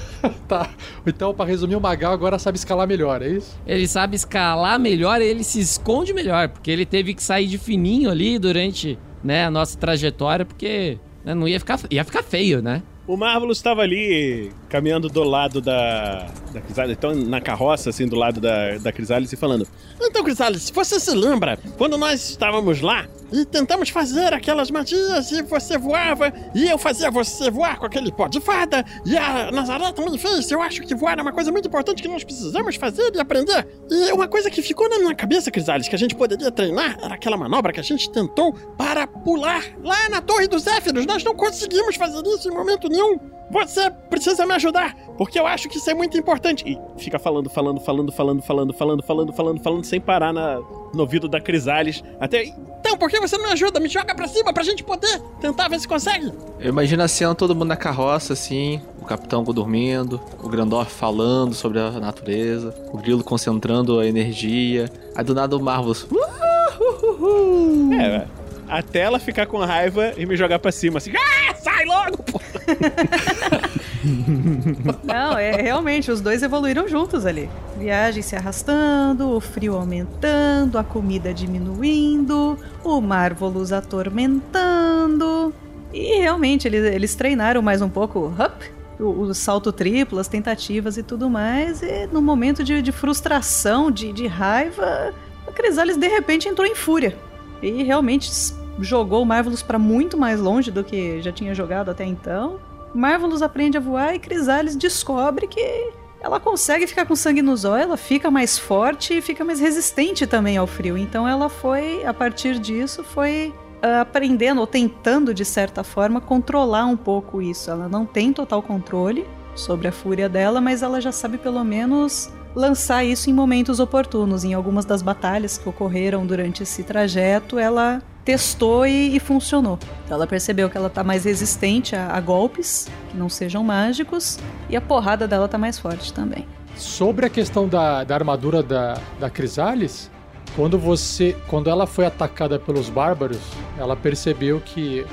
Tá. Então, pra resumir, o Magal agora sabe escalar melhor, é isso? Ele sabe escalar melhor e ele se esconde melhor, porque ele teve que sair de fininho ali durante né, a nossa trajetória, porque né, não ia ficar, ia ficar feio, né? O Marvelous estava ali caminhando do lado da, da Crisalis, então na carroça, assim, do lado da, da e falando: Então, Crisalis, você se lembra quando nós estávamos lá e tentamos fazer aquelas magias e você voava e eu fazia você voar com aquele pó de fada e a Nazaré também fez? Eu acho que voar é uma coisa muito importante que nós precisamos fazer e aprender. E uma coisa que ficou na minha cabeça, Crisalis, que a gente poderia treinar era aquela manobra que a gente tentou para pular lá na Torre dos Zéfiros. Nós não conseguimos fazer isso em momento nenhum. Você precisa me ajudar, porque eu acho que isso é muito importante. E fica falando, falando, falando, falando, falando, falando, falando, falando, falando, sem parar na, no ouvido da Crisales. Até. Então, por que você não me ajuda? Me joga pra cima pra gente poder tentar ver se consegue. Eu imagino a cena, todo mundo na carroça, assim, o capitão dormindo, o Grandorf falando sobre a natureza, o Grilo concentrando a energia, aí do nada o Marvels. É, até ela ficar com raiva e me jogar pra cima, assim. Ah, sai logo, pô! Não, é realmente, os dois evoluíram juntos ali. Viagem se arrastando, o frio aumentando, a comida diminuindo, o Marvolus atormentando. E realmente, eles, eles treinaram mais um pouco o, o salto triplo, as tentativas e tudo mais. E no momento de, de frustração, de, de raiva, a Crisales de repente entrou em fúria. E realmente jogou o Marvelous para muito mais longe do que já tinha jogado até então. Marvelous aprende a voar e Crisales descobre que ela consegue ficar com sangue nos olhos, ela fica mais forte e fica mais resistente também ao frio. Então ela foi, a partir disso, foi uh, aprendendo ou tentando de certa forma controlar um pouco isso. Ela não tem total controle sobre a fúria dela, mas ela já sabe pelo menos lançar isso em momentos oportunos. Em algumas das batalhas que ocorreram durante esse trajeto, ela testou e, e funcionou. Então ela percebeu que ela tá mais resistente a, a, golpes que não sejam mágicos e a porrada dela tá mais forte também. Sobre a questão da, da armadura da, da Crisalis, quando você, quando ela foi atacada pelos bárbaros, ela percebeu que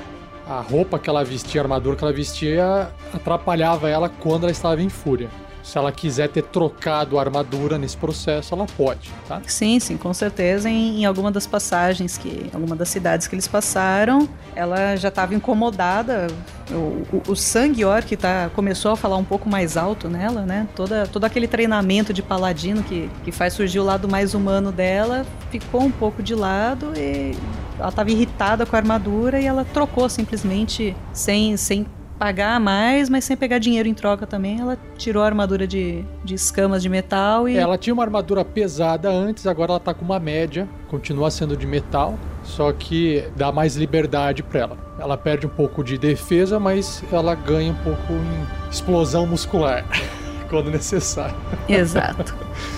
a roupa que ela vestia, a armadura que ela vestia, atrapalhava ela quando ela estava em fúria se ela quiser ter trocado a armadura nesse processo, ela pode, tá? Sim, sim, com certeza. Em, em alguma das passagens que, alguma das cidades que eles passaram, ela já estava incomodada. O, o, o sangue orc tá, começou a falar um pouco mais alto nela, né? Toda, todo aquele treinamento de paladino que, que faz surgir o lado mais humano dela ficou um pouco de lado e ela estava irritada com a armadura e ela trocou simplesmente sem, sem pagar mais, mas sem pegar dinheiro em troca também. Ela tirou a armadura de, de escamas de metal e. Ela tinha uma armadura pesada antes, agora ela tá com uma média, continua sendo de metal, só que dá mais liberdade para ela. Ela perde um pouco de defesa, mas ela ganha um pouco em explosão muscular quando necessário. Exato.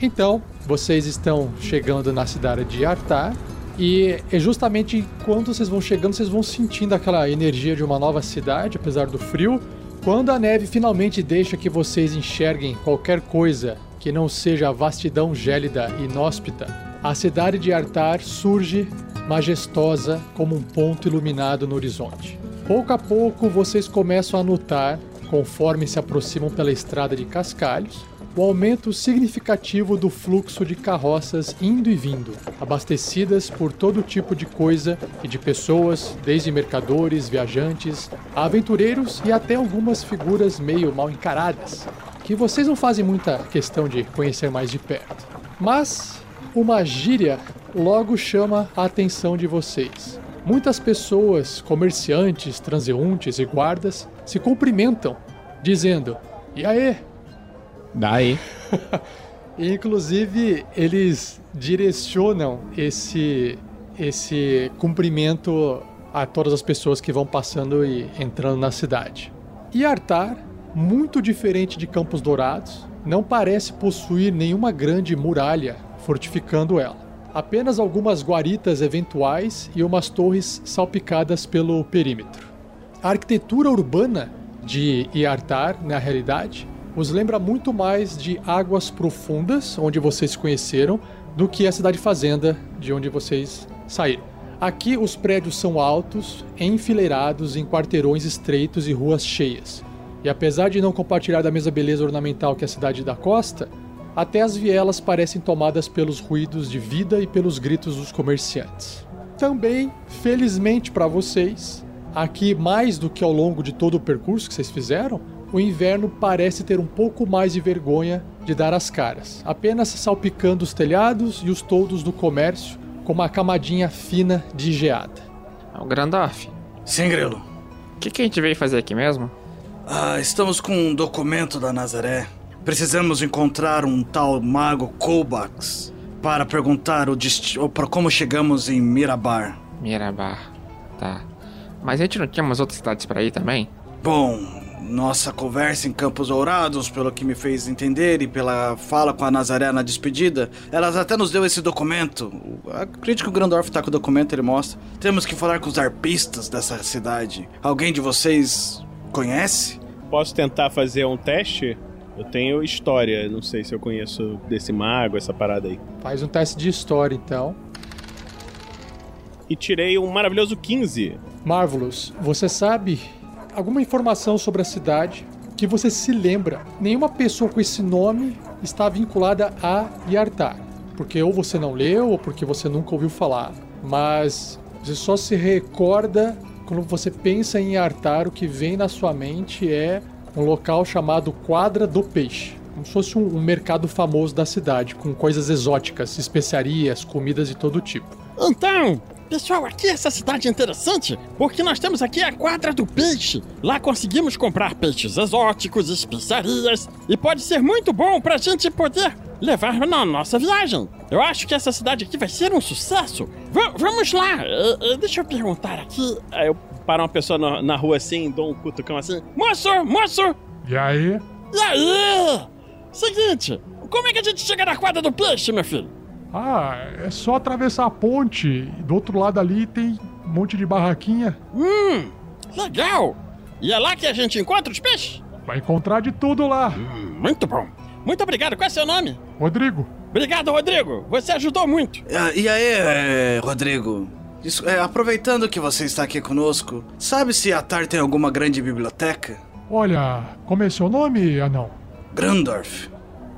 Então, vocês estão chegando na cidade de Artar e é justamente quando vocês vão chegando, vocês vão sentindo aquela energia de uma nova cidade, apesar do frio. Quando a neve finalmente deixa que vocês enxerguem qualquer coisa que não seja a vastidão gélida e inóspita, a cidade de Artar surge majestosa como um ponto iluminado no horizonte. Pouco a pouco vocês começam a notar, conforme se aproximam pela estrada de cascalhos, o aumento significativo do fluxo de carroças indo e vindo, abastecidas por todo tipo de coisa e de pessoas, desde mercadores, viajantes, aventureiros e até algumas figuras meio mal encaradas, que vocês não fazem muita questão de conhecer mais de perto. Mas uma gíria logo chama a atenção de vocês. Muitas pessoas, comerciantes, transeuntes e guardas, se cumprimentam, dizendo: E aí, Daí. Inclusive, eles direcionam esse, esse cumprimento a todas as pessoas que vão passando e entrando na cidade. E Artar, muito diferente de Campos Dourados, não parece possuir nenhuma grande muralha fortificando ela. Apenas algumas guaritas eventuais e umas torres salpicadas pelo perímetro. A arquitetura urbana de Iartar, na realidade, os lembra muito mais de Águas Profundas, onde vocês se conheceram, do que a cidade fazenda de onde vocês saíram. Aqui os prédios são altos, enfileirados em quarteirões estreitos e ruas cheias. E apesar de não compartilhar da mesma beleza ornamental que a cidade da costa, até as vielas parecem tomadas pelos ruídos de vida e pelos gritos dos comerciantes. Também, felizmente para vocês, aqui mais do que ao longo de todo o percurso que vocês fizeram, o inverno parece ter um pouco mais de vergonha de dar as caras, apenas salpicando os telhados e os toldos do comércio com uma camadinha fina de geada. O Grandorf, Sim, Grilo. o que, que a gente veio fazer aqui mesmo? Ah, estamos com um documento da Nazaré. Precisamos encontrar um tal mago Kovacs para perguntar o ou para como chegamos em Mirabar. Mirabar. Tá. Mas a gente não tinha umas outras cidades pra ir também? Bom, nossa conversa em Campos Dourados, pelo que me fez entender e pela fala com a Nazaré na despedida, elas até nos deu esse documento. Acredito que o Grandorf tá com o documento, ele mostra. Temos que falar com os arpistas dessa cidade. Alguém de vocês conhece? Posso tentar fazer um teste? Eu tenho história, não sei se eu conheço desse mago, essa parada aí. Faz um teste de história então. E tirei um maravilhoso 15. Marvelous, você sabe alguma informação sobre a cidade que você se lembra? Nenhuma pessoa com esse nome está vinculada a Yartar. Porque ou você não leu ou porque você nunca ouviu falar. Mas você só se recorda quando você pensa em Yartar, o que vem na sua mente é um local chamado Quadra do Peixe. Como se fosse um, um mercado famoso da cidade, com coisas exóticas, especiarias, comidas de todo tipo. Então, pessoal, aqui essa cidade é interessante porque nós temos aqui a quadra do peixe. Lá conseguimos comprar peixes exóticos, especiarias e pode ser muito bom pra gente poder levar na nossa viagem. Eu acho que essa cidade aqui vai ser um sucesso. Va- vamos lá. Eh, eh, deixa eu perguntar aqui. Aí eu paro uma pessoa na, na rua assim, dou um cutucão assim. Moço, moço, E aí? e aí? Seguinte, como é que a gente chega na quadra do peixe, meu filho? Ah, é só atravessar a ponte. Do outro lado ali tem um monte de barraquinha. Hum, legal. E é lá que a gente encontra os peixes? Vai encontrar de tudo lá. Muito bom. Muito obrigado. Qual é seu nome? Rodrigo, Obrigado, Rodrigo. Você ajudou muito. Ah, e aí, é, Rodrigo? Isso- é, aproveitando que você está aqui conosco, sabe se Atar tem alguma grande biblioteca? olha, como é seu nome, anão? Grandorf.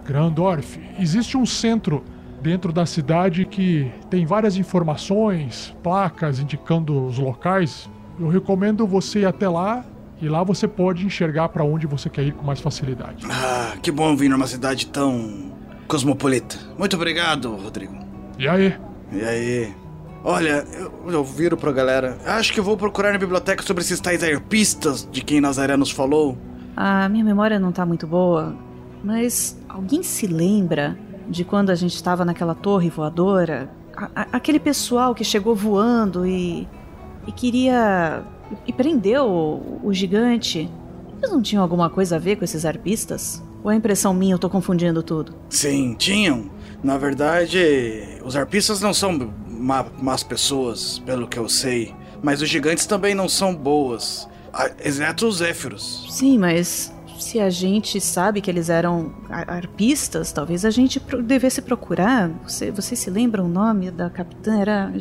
Grandorf. Existe um centro dentro da cidade que tem várias informações, placas indicando os locais. Eu recomendo você ir até lá e lá você pode enxergar para onde você quer ir com mais facilidade. Ah, que bom vir numa cidade tão cosmopolita. Muito obrigado, Rodrigo. E aí? E aí? Olha, eu, eu viro pra galera. Acho que eu vou procurar na biblioteca sobre esses tais arpistas de quem Nazaré nos falou. A minha memória não tá muito boa, mas alguém se lembra de quando a gente estava naquela torre voadora? A- a- aquele pessoal que chegou voando e. e queria. e prendeu o, o gigante. Eles não tinham alguma coisa a ver com esses arpistas? Ou é impressão minha, eu tô confundindo tudo? Sim, tinham. Na verdade, os arpistas não são má, más pessoas, pelo que eu sei. Mas os gigantes também não são boas. Exceto os Zéfiros. Sim, mas se a gente sabe que eles eram ar- arpistas, talvez a gente pro- devesse procurar. Você, você se lembra o nome da capitã? Era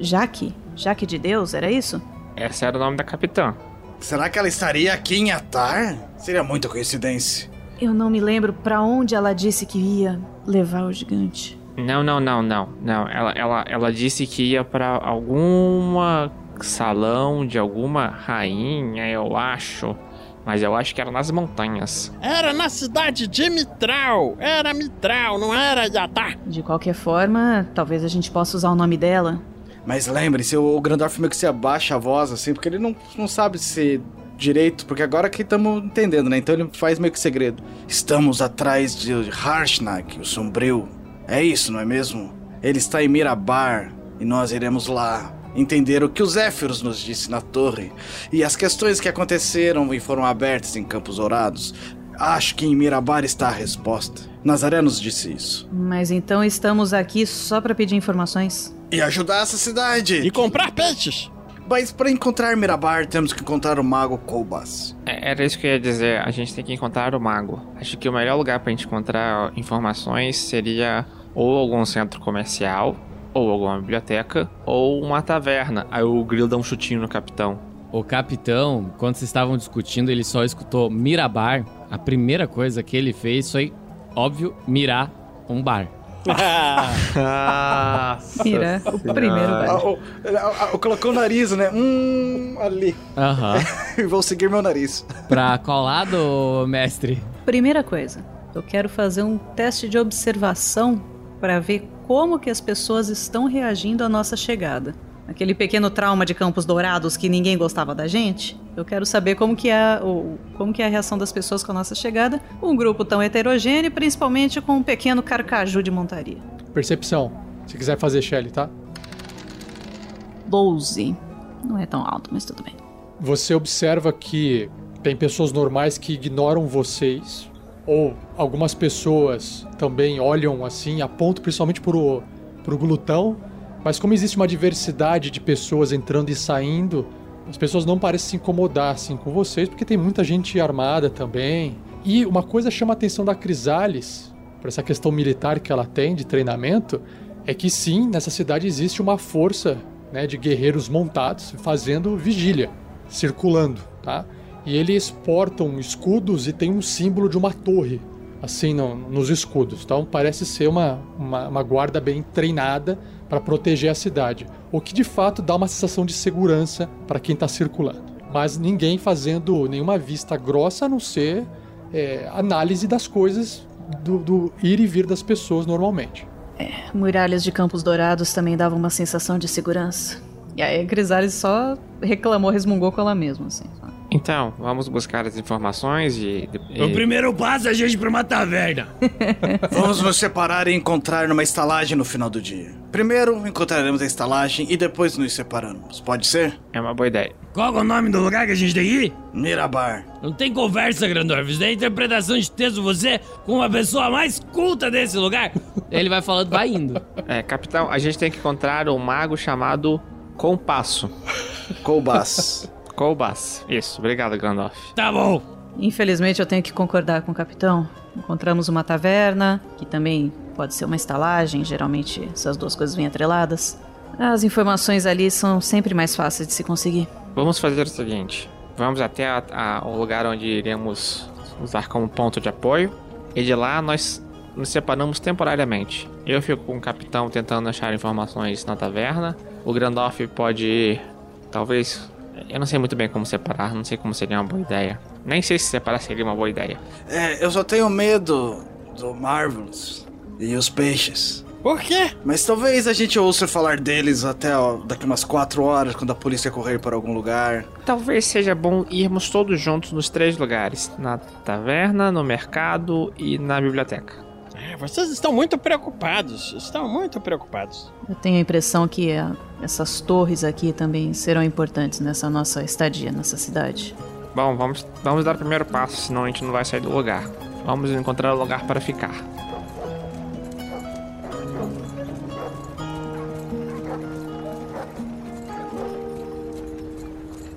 Jaque? Jaque de Deus, era isso? Esse era o nome da capitã. Será que ela estaria aqui em Atar? Seria muita coincidência. Eu não me lembro pra onde ela disse que ia levar o gigante. Não, não, não, não. Não, ela, ela, ela disse que ia pra alguma salão de alguma rainha, eu acho. Mas eu acho que era nas montanhas. Era na cidade de Mitral. Era Mitral, não era Yatar. De qualquer forma, talvez a gente possa usar o nome dela. Mas lembre-se, o Grandorf meio que se abaixa a voz, assim, porque ele não, não sabe se direito, porque agora que estamos entendendo, né? Então ele faz meio que segredo. Estamos atrás de Harshnag, o Sombrio. É isso, não é mesmo? Ele está em Mirabar e nós iremos lá entender o que os Zéfiros nos disse na torre e as questões que aconteceram e foram abertas em Campos Dourados. Acho que em Mirabar está a resposta. Nazaré nos disse isso. Mas então estamos aqui só pra pedir informações. E ajudar essa cidade. E comprar peixes. Mas para encontrar Mirabar, temos que encontrar o mago Kolbas. É, Era isso que eu ia dizer, a gente tem que encontrar o mago. Acho que o melhor lugar pra gente encontrar informações seria ou algum centro comercial, ou alguma biblioteca, ou uma taverna. Aí o Grilo dá um chutinho no capitão. O capitão, quando vocês estavam discutindo, ele só escutou Mirabar. A primeira coisa que ele fez foi, óbvio, mirar um bar. Mira, o primeiro Ah, o- ah, ah, colocou o nariz, né? Hum, ali. Aham. Vou seguir meu nariz. pra qual lado, mestre? Primeira coisa, eu quero fazer um teste de observação para ver como que as pessoas estão reagindo à nossa chegada. Aquele pequeno trauma de Campos Dourados que ninguém gostava da gente. Eu quero saber como que é o como que é a reação das pessoas com a nossa chegada. Um grupo tão heterogêneo, principalmente com um pequeno carcaju de montaria. Percepção. Se quiser fazer Shelly, tá? 12. Não é tão alto, mas tudo bem. Você observa que tem pessoas normais que ignoram vocês, ou algumas pessoas também olham assim, apontam principalmente pro, pro glutão, mas como existe uma diversidade de pessoas entrando e saindo, as pessoas não parecem se incomodar assim com vocês, porque tem muita gente armada também. E uma coisa chama a atenção da Crisales, por essa questão militar que ela tem de treinamento, é que sim, nessa cidade existe uma força né, de guerreiros montados fazendo vigília, circulando, tá? E eles portam escudos e tem um símbolo de uma torre, assim, no- nos escudos. Então parece ser uma, uma, uma guarda bem treinada para proteger a cidade. O que de fato dá uma sensação de segurança para quem está circulando. Mas ninguém fazendo nenhuma vista grossa a não ser é, análise das coisas do, do ir e vir das pessoas normalmente. Muralhas de Campos Dourados também davam uma sensação de segurança. E aí a Crisales só reclamou, resmungou com ela mesma, assim. Então, vamos buscar as informações e. e- O primeiro passo é a gente ir pra uma taverna. Vamos nos separar e encontrar numa estalagem no final do dia. Primeiro encontraremos a estalagem e depois nos separamos. Pode ser? É uma boa ideia. Qual é o nome do lugar que a gente tem que ir? Mirabar. Não tem conversa, Grandorf. Isso daí é interpretação de texto. Você, como a pessoa mais culta desse lugar. Ele vai falando, vai indo. É, capitão, a gente tem que encontrar um mago chamado Compasso. Kolbas. Colbas. Isso, obrigado, Gandalf. Tá bom. Infelizmente eu tenho que concordar com o capitão. Encontramos uma taverna, que também pode ser uma estalagem, geralmente essas duas coisas vêm atreladas. As informações ali são sempre mais fáceis de se conseguir. Vamos fazer o seguinte: vamos até a- a- o lugar onde iremos usar como ponto de apoio, e de lá nós nos separamos temporariamente. Eu fico com o capitão tentando achar informações na taverna. O Grandorf pode ir, talvez. Eu não sei muito bem como separar, não sei como seria uma boa ideia. Nem sei se separar seria uma boa ideia. É, eu só tenho medo do Marvelous e os peixes. Por quê? Mas talvez a gente ouça falar deles até ó, daqui umas quatro horas, quando a polícia correr para algum lugar. Talvez seja bom irmos todos juntos nos três lugares: na taverna, no mercado e na biblioteca. É, vocês estão muito preocupados. Estão muito preocupados. Eu tenho a impressão que ah, essas torres aqui também serão importantes nessa nossa estadia nessa cidade. Bom, vamos, vamos dar o primeiro passo, senão a gente não vai sair do lugar. Vamos encontrar um lugar para ficar.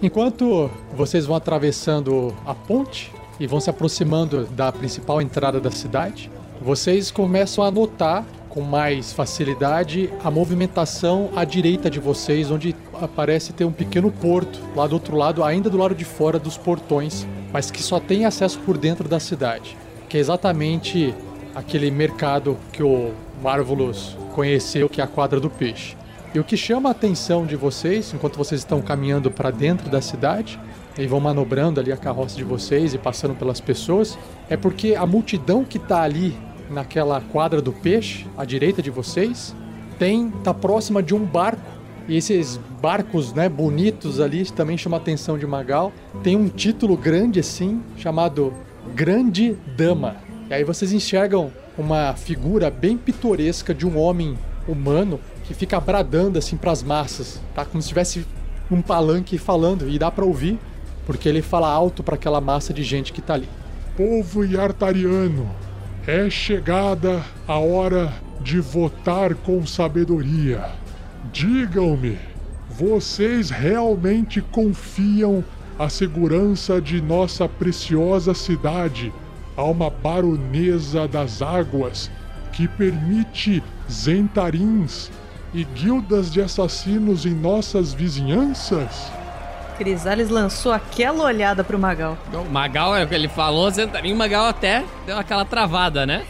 Enquanto vocês vão atravessando a ponte e vão se aproximando da principal entrada da cidade, vocês começam a notar com mais facilidade a movimentação à direita de vocês, onde parece ter um pequeno porto lá do outro lado, ainda do lado de fora dos portões, mas que só tem acesso por dentro da cidade, que é exatamente aquele mercado que o Marvelous conheceu, que é a quadra do peixe. E o que chama a atenção de vocês, enquanto vocês estão caminhando para dentro da cidade, e vão manobrando ali a carroça de vocês e passando pelas pessoas, é porque a multidão que está ali naquela quadra do peixe, à direita de vocês, tem tá próxima de um barco. E esses barcos, né, bonitos ali, também chamam a atenção de Magal. Tem um título grande assim, chamado Grande Dama. E aí vocês enxergam uma figura bem pitoresca de um homem humano que fica bradando assim para as massas, tá? Como se tivesse um palanque falando e dá para ouvir, porque ele fala alto para aquela massa de gente que tá ali. Povo Yartariano, é chegada a hora de votar com sabedoria. Digam-me, vocês realmente confiam a segurança de nossa preciosa cidade a uma baronesa das águas que permite zentarins e guildas de assassinos em nossas vizinhanças? Crisales lançou aquela olhada pro Magal. O Magal, é o que ele falou, sentarinho, o Magal até deu aquela travada, né?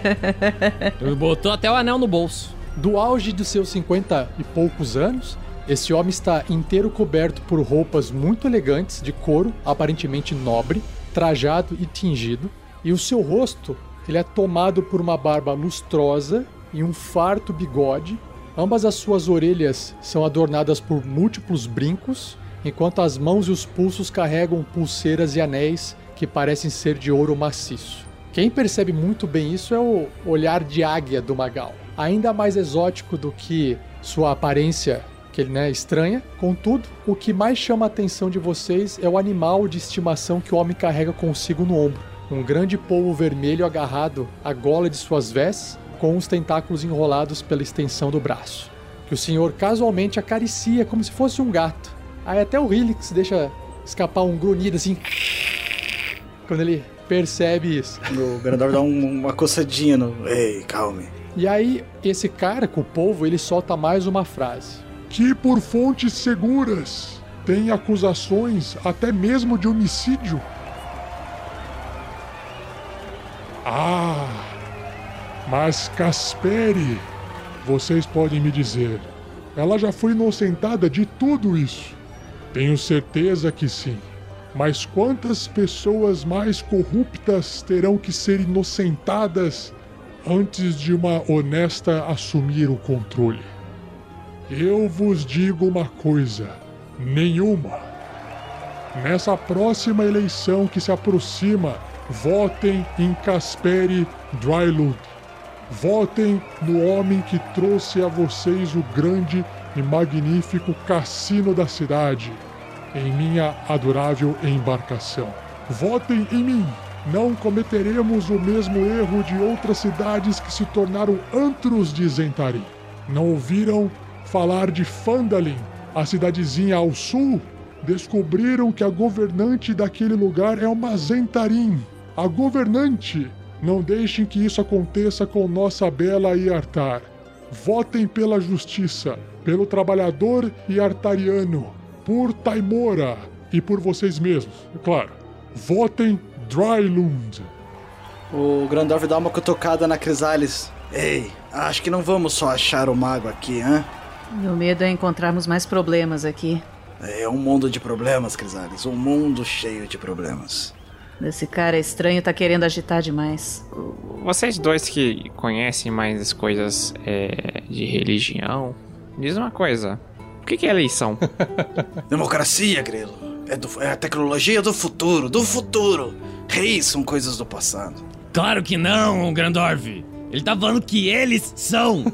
Ele botou até o anel no bolso. Do auge dos seus 50 e poucos anos, esse homem está inteiro coberto por roupas muito elegantes de couro, aparentemente nobre, trajado e tingido, e o seu rosto ele é tomado por uma barba lustrosa e um farto bigode. Ambas as suas orelhas são adornadas por múltiplos brincos, enquanto as mãos e os pulsos carregam pulseiras e anéis que parecem ser de ouro maciço. Quem percebe muito bem isso é o olhar de águia do Magal, ainda mais exótico do que sua aparência que ele né, estranha. Contudo, o que mais chama a atenção de vocês é o animal de estimação que o homem carrega consigo no ombro. Um grande polvo vermelho agarrado à gola de suas vestes, com os tentáculos enrolados pela extensão do braço. Que o senhor casualmente acaricia como se fosse um gato. Aí até o Helix deixa escapar um grunhido assim. Quando ele percebe isso. O Grandor dá um- uma coçadinha no. Ei, calme. E aí, esse cara com o polvo, ele solta mais uma frase. Que por fontes seguras tem acusações até mesmo de homicídio. Ah, mas Casperi, vocês podem me dizer, ela já foi inocentada de tudo isso? Tenho certeza que sim. Mas quantas pessoas mais corruptas terão que ser inocentadas antes de uma honesta assumir o controle? Eu vos digo uma coisa: nenhuma. Nessa próxima eleição que se aproxima, votem em Casperi Drylund. Votem no homem que trouxe a vocês o grande e magnífico cassino da cidade, em minha adorável embarcação. Votem em mim. Não cometeremos o mesmo erro de outras cidades que se tornaram antros de Zentari. Não ouviram falar de Fandalin, a cidadezinha ao sul? Descobriram que a governante daquele lugar é uma Zentarim. A governante! Não deixem que isso aconteça com nossa bela Iartar. Votem pela justiça, pelo trabalhador Iartariano, por Taimora e por vocês mesmos, é claro. Votem Drylund. O Grandorf dá uma cutucada na Crisales. Ei, acho que não vamos só achar o mago aqui, hã? Meu medo é encontrarmos mais problemas aqui. É um mundo de problemas, Crisales. Um mundo cheio de problemas. Esse cara estranho tá querendo agitar demais. Vocês dois que conhecem mais as coisas é, de religião, diz uma coisa. O que, que é eleição? Democracia, Grilo. É, do- é a tecnologia do futuro, do futuro. Reis são coisas do passado. Claro que não, Grandorf. Ele tá falando que eles são.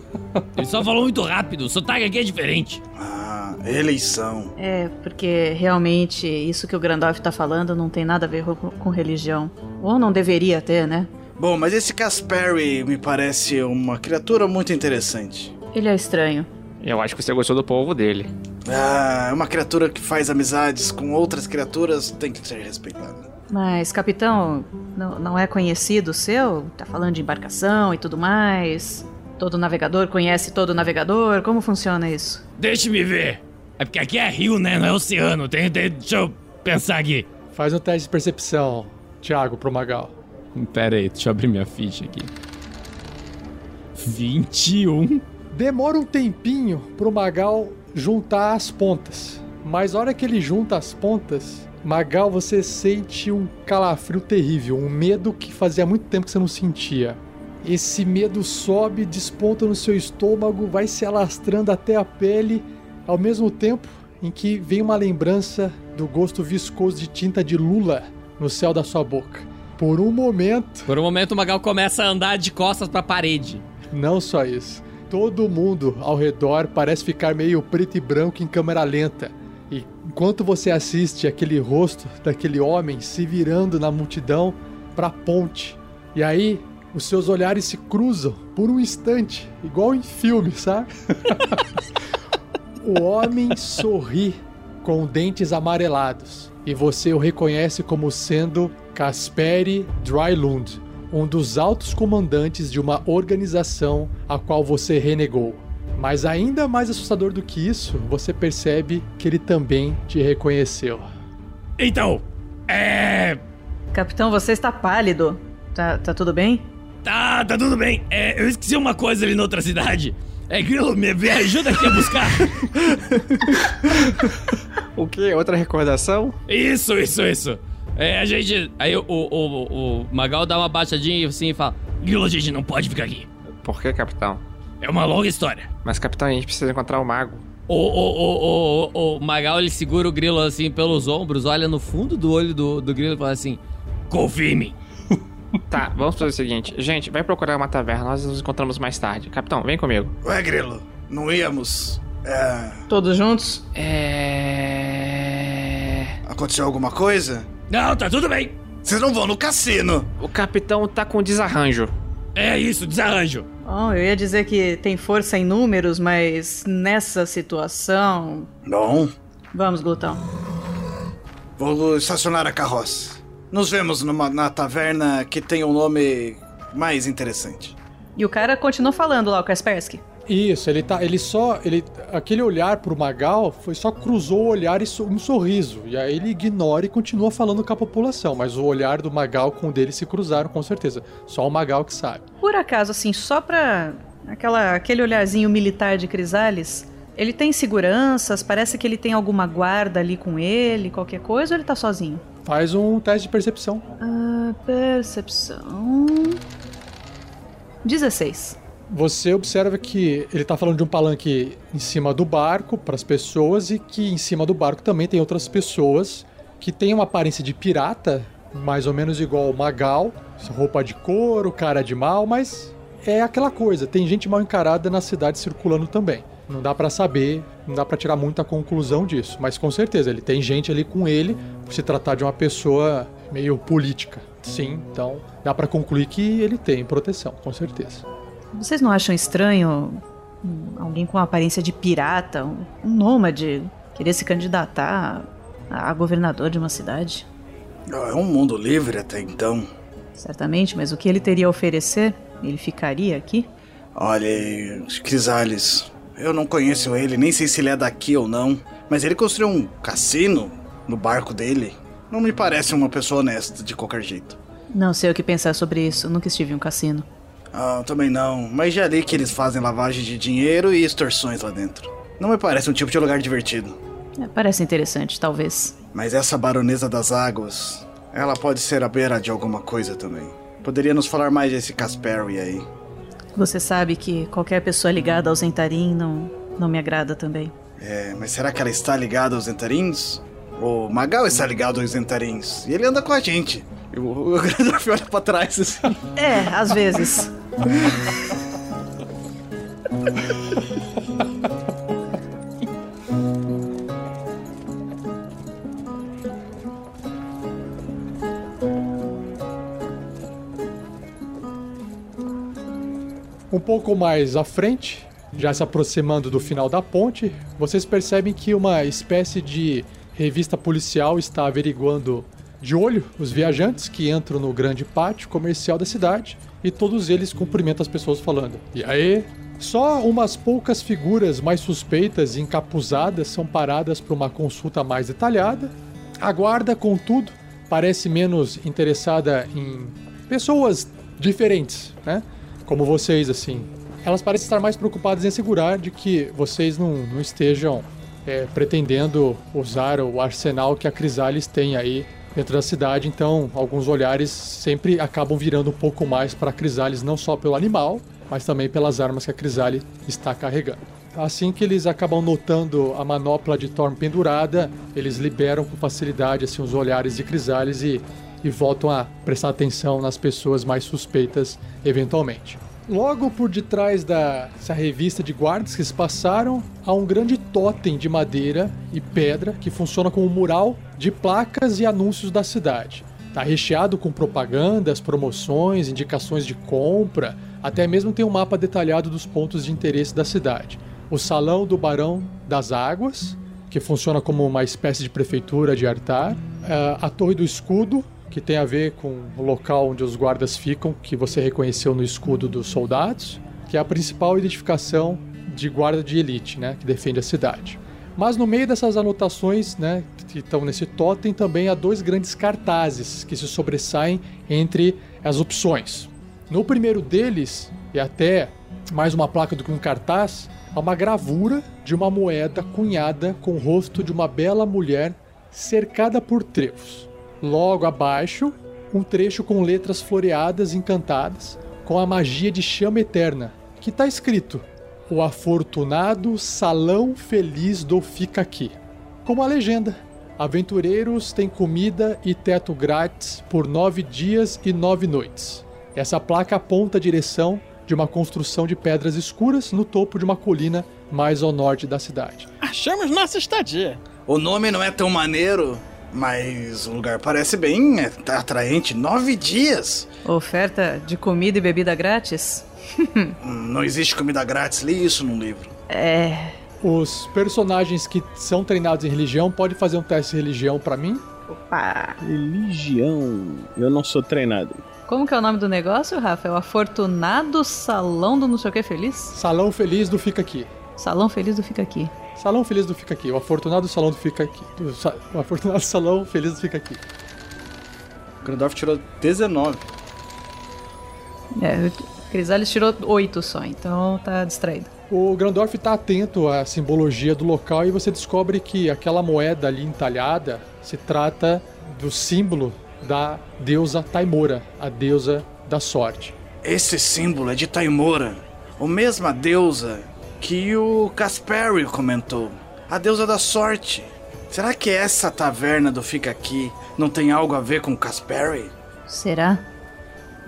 Ele só falou muito rápido, o sotaque aqui é diferente. Ah, Eleição. É, porque realmente isso que o Grandorf tá falando não tem nada a ver com, com religião. Ou não deveria ter, né? Bom, mas esse Casperi me parece uma criatura muito interessante. Ele é estranho. Eu acho que você gostou do povo dele. Ah, uma criatura que faz amizades com outras criaturas tem que ser respeitada. Mas, capitão, não, não é conhecido seu? Tá falando de embarcação e tudo mais? Todo navegador conhece todo navegador? Como funciona isso? Deixa-me ver. É porque aqui é rio, né? Não é oceano. Tem, tem- deixa eu pensar aqui. Faz um teste de percepção, Thiago, pro Magal. Pera aí, deixa eu abrir minha ficha aqui. 21. Demora um tempinho pro Magal juntar as pontas. Mas a hora que ele junta as pontas, Magal, você sente um calafrio terrível, um medo que fazia muito tempo que você não sentia. Esse medo sobe, desponta no seu estômago, vai se alastrando até a pele, ao mesmo tempo em que vem uma lembrança do gosto viscoso de tinta de lula no céu da sua boca. Por um momento, Por um momento o Magal começa a andar de costas pra parede. não só isso. Todo mundo ao redor parece ficar meio preto e branco em câmera lenta. E enquanto você assiste aquele rosto daquele homem se virando na multidão pra ponte. E aí, os seus olhares se cruzam por um instante, igual em filme, sabe? o homem sorri com dentes amarelados. E você o reconhece como sendo Kasperi Drylund, um dos altos comandantes de uma organização a qual você renegou. Mas ainda mais assustador do que isso, você percebe que ele também te reconheceu. Então, é. Capitão, você está pálido. Tá, tá tudo bem? Tá, tá tudo bem. É, eu esqueci uma coisa ali na outra cidade. É, Grilo, me, me ajuda aqui a buscar. O quê? Outra recordação? Isso, isso, isso. É, a gente. Aí o, o, o, o Magal dá uma baixadinha assim e fala: Grilo, a gente não pode ficar aqui. Por que, capitão? É uma longa história. Mas, capitão, a gente precisa encontrar o mago. O, o, o, o, o Magal ele segura o grilo assim pelos ombros, olha no fundo do olho do, do grilo e fala assim: Confia em mim. Tá, vamos fazer o seguinte. Gente, vai procurar uma taverna, nós nos encontramos mais tarde. Capitão, vem comigo. Ué, Grilo, não íamos. É. Todos juntos? É. Aconteceu alguma coisa? Não, tá tudo bem. Vocês não vão no cassino! O capitão tá com desarranjo. É isso, desarranjo. Bom, eu ia dizer que tem força em números, mas nessa situação. Bom, Vamos, Glutão. vou estacionar a carroça. Nos vemos numa, na taverna que tem um nome mais interessante. E o cara continuou falando lá, o Kaspersky. Isso, ele tá. Ele só. Ele, aquele olhar pro Magal foi só cruzou o olhar e um sorriso. E aí ele ignora e continua falando com a população. Mas o olhar do Magal com o dele se cruzaram, com certeza. Só o Magal que sabe. Por acaso, assim, só pra. Aquela, aquele olharzinho militar de Crisales. Ele tem seguranças? Parece que ele tem alguma guarda ali com ele, qualquer coisa, ou ele tá sozinho? Faz um teste de percepção. Ah, percepção. 16. Você observa que ele tá falando de um palanque em cima do barco para as pessoas e que em cima do barco também tem outras pessoas que têm uma aparência de pirata, mais ou menos igual o Magal, roupa de couro, cara de mal, mas é aquela coisa, tem gente mal encarada na cidade circulando também. Não dá pra saber, não dá pra tirar muita conclusão disso, mas com certeza ele tem gente ali com ele, por se tratar de uma pessoa meio política. Sim, então dá pra concluir que ele tem proteção, com certeza. Vocês não acham estranho alguém com aparência de pirata, um, um nômade, querer se candidatar a, a governador de uma cidade? Ah, É um mundo livre até então. Certamente, mas o que ele teria a oferecer? Ele ficaria aqui? Olha, Crisales, eu não conheço ele, nem sei se ele é daqui ou não, mas ele construiu um cassino no barco dele. Não me parece uma pessoa honesta de qualquer jeito. Não sei o que pensar sobre isso. Nunca estive em um cassino. Ah, também não, mas já li que eles fazem lavagem de dinheiro e extorsões lá dentro. Não me parece um tipo de lugar divertido. É, parece interessante, talvez. Mas essa baronesa das águas, ela pode ser a beira de alguma coisa também. Poderia nos falar mais desse Casperi aí. Você sabe que qualquer pessoa ligada ao Zentarim não, não me agrada também. É, mas será que ela está ligada aos Zentarins? O Magal está ligado aos Zentarins. E ele anda com a gente. Eu o Gandalf olha pra trás assim. É, às vezes. Um pouco mais à frente, já se aproximando do final da ponte, vocês percebem que uma espécie de revista policial está averiguando de olho os viajantes que entram no grande pátio comercial da cidade e todos eles cumprimentam as pessoas falando: E aí? Só umas poucas figuras mais suspeitas e encapuzadas são paradas para uma consulta mais detalhada. A guarda, contudo, parece menos interessada em pessoas diferentes, né? Como vocês, assim. Elas parecem estar mais preocupadas em assegurar de que vocês não, não estejam é, pretendendo usar o arsenal que a Crisales tem aí dentro da cidade. Então, alguns olhares sempre acabam virando um pouco mais para a Crisales, não só pelo animal, mas também pelas armas que a Crisale está carregando. Assim que eles acabam notando a manopla de Thorn pendurada, eles liberam com facilidade assim, os olhares de Crisales e, e voltam a prestar atenção nas pessoas mais suspeitas eventualmente. Logo por detrás dessa revista de guardas que se passaram, há um grande totem de madeira e pedra que funciona como um mural de placas e anúncios da cidade. Está recheado com propagandas, promoções, indicações de compra, até mesmo tem um mapa detalhado dos pontos de interesse da cidade. O Salão do Barão das Águas, que funciona como uma espécie de prefeitura de Artar, eh, a Torre do Escudo, que tem a ver com o local onde os guardas ficam, que você reconheceu no escudo dos soldados, que é a principal identificação de guarda de elite, né, que defende a cidade. Mas no meio dessas anotações, né, que estão nesse totem, também há dois grandes cartazes que se sobressaem entre as opções. No primeiro deles, e até mais uma placa do que um cartaz, há uma gravura de uma moeda cunhada com o rosto de uma bela mulher cercada por trevos. Logo abaixo, um trecho com letras floreadas encantadas, com a magia de chama eterna, que está escrito: O afortunado salão feliz do fica aqui. Como a legenda: Aventureiros têm comida e teto grátis por nove dias e nove noites. Essa placa aponta a direção de uma construção de pedras escuras no topo de uma colina mais ao norte da cidade. Achamos nossa estadia. O nome não é tão maneiro, mas o lugar parece bem é, atraente. Nove dias. Oferta de comida e bebida grátis? Hum, Não existe comida grátis, li isso num livro. É. Os personagens que são treinados em religião podem fazer um teste de religião pra mim? Opa! Religião. Eu não sou treinado. Como que é o nome do negócio, Rafa? É o Afortunado Salão do não sei o que feliz? Salão Feliz do Fica Aqui. Salão Feliz do Fica Aqui. Salão Feliz do Fica Aqui. O afortunado salão do Fica Aqui. O afortunado salão feliz do Fica Aqui. O Grandorf tirou 19. É, o Crisales tirou oito só, então tá distraído. O Grandorf está atento à simbologia do local e você descobre que aquela moeda ali entalhada se trata do símbolo da deusa Taimora, a deusa da sorte. Esse símbolo é de Taimora, a mesma deusa que o Casperi comentou. A deusa da sorte. Será que essa taverna do Fica Aqui não tem algo a ver com Casperi? Será?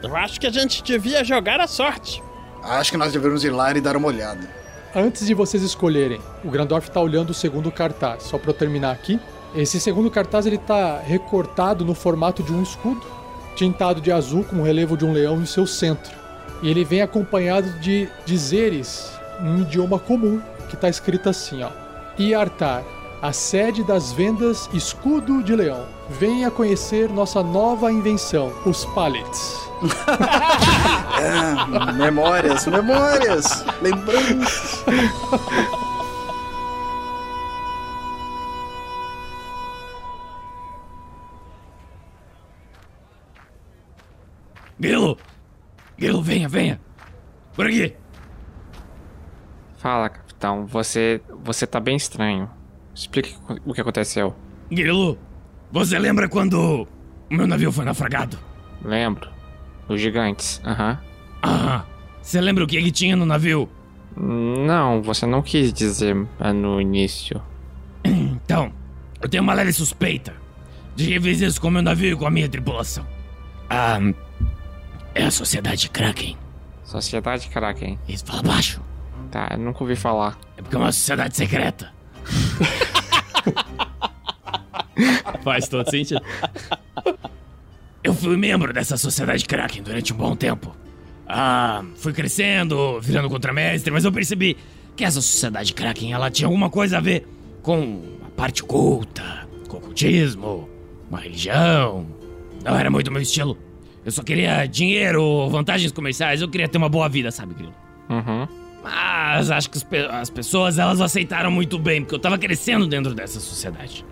Eu acho que a gente devia jogar a sorte. Acho que nós devemos ir lá e dar uma olhada. Antes de vocês escolherem, o Grandorf está olhando o segundo cartaz. Só para eu terminar aqui, esse segundo cartaz ele está recortado no formato de um escudo, tintado de azul com o relevo de um leão em seu centro. E ele vem acompanhado de dizeres em um idioma comum que está escrito assim, ó: Iartar, a sede das vendas Escudo de Leão. Venha conhecer nossa nova invenção, os pallets. É, memórias, memórias, lembranças. Grilo! Grilo, venha, venha! Por aqui! Fala, capitão. Você. Você tá bem estranho. Explique o que aconteceu. Grilo, você lembra quando o meu navio foi naufragado? Lembro. Os gigantes. Aham. Ah, você lembra o que, que tinha no navio? Não, você não quis dizer ah, no início. Então, eu tenho uma leve suspeita de que fez isso com o meu navio e com a minha tripulação. Ah, é a Sociedade Kraken. Sociedade Kraken. Isso, fala baixo. Tá, eu nunca ouvi falar. É porque é uma sociedade secreta. Faz todo sentido. Eu fui membro dessa sociedade Kraken durante um bom tempo. Ah, fui crescendo, virando contramestre, mas eu percebi que essa sociedade Kraken ela tinha alguma coisa a ver com a parte culta, com o ocultismo, uma religião. Não era muito meu estilo. Eu só queria dinheiro, vantagens comerciais, eu queria ter uma boa vida, sabe, Grilo? Uhum. Mas acho que as, pe- as pessoas elas aceitaram muito bem, porque eu tava crescendo dentro dessa sociedade.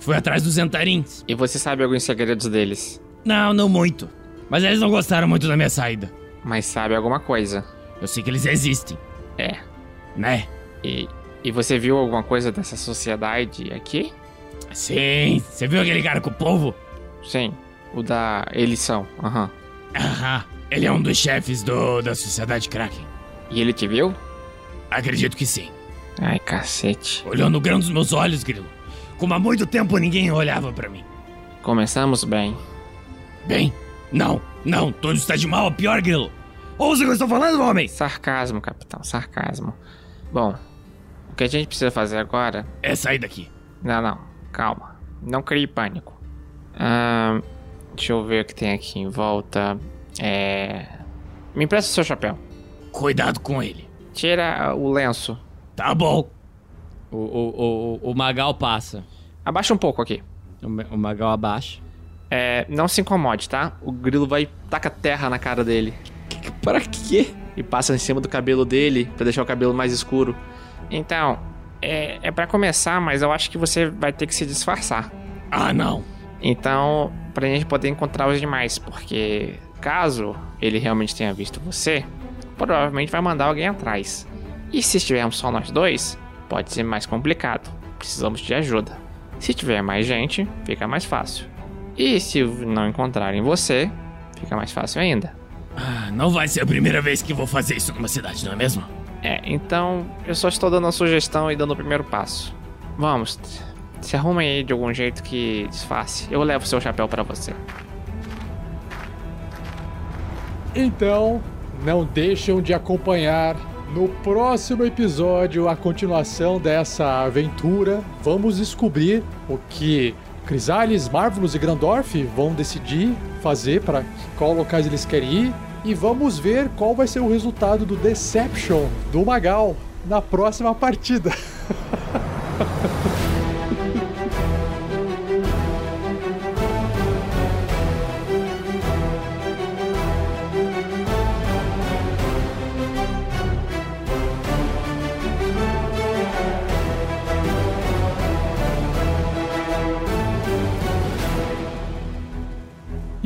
Fui atrás dos Zentarins. E você sabe alguns segredos deles, Não, não muito. Mas eles não gostaram muito da minha saída. mas sabe alguma coisa. Eu sei que eles existem, É. né? E, e você viu alguma coisa dessa sociedade aqui? Sim, você viu aquele cara com o povo? Sim. O da eleição. Aham. Aham, ele é um dos chefes do, da sociedade Kraken. E ele te viu? Acredito que sim. Ai, cacete. Olhou no grão dos meus olhos, Grilo. Como há muito tempo ninguém olhava pra mim. Começamos bem. Bem, não, não, tudo está de mal a pior, Grilo. Ouça o que eu estou falando, homem! Sarcasmo, capitão, sarcasmo. Bom, o que a gente precisa fazer agora. É sair daqui. Não, não, calma. Não crie pânico. Ahn, deixa eu ver o que tem aqui em volta. É. Me empresta o seu chapéu. Cuidado com ele. Tira o lenço. Tá bom. O, o, o, o Magal passa. Abaixa um pouco aqui. O, o Magal abaixa. É, não se incomode, tá? O grilo vai taca terra na cara dele. Para quê? E passa em cima do cabelo dele pra deixar o cabelo mais escuro. Então, é, é para começar, mas eu acho que você vai ter que se disfarçar. Ah, não. Então, pra gente poder encontrar os demais, porque caso ele realmente tenha visto você, provavelmente vai mandar alguém atrás. E se estivermos só nós dois, pode ser mais complicado. Precisamos de ajuda. Se tiver mais gente, fica mais fácil. E se não encontrarem você, fica mais fácil ainda. Ah, não vai ser a primeira vez que vou fazer isso numa cidade, não é mesmo? É, então eu só estou dando a sugestão e dando o primeiro passo. Vamos, se arruma aí de algum jeito que disfarce. Eu levo seu chapéu pra você. Então, não deixam de acompanhar no próximo episódio a continuação dessa aventura. Vamos descobrir o que Crisales, Marvelous e Grandorf vão decidir fazer para qual locais eles querem ir e vamos ver qual vai ser o resultado do Deception do Magal na próxima partida.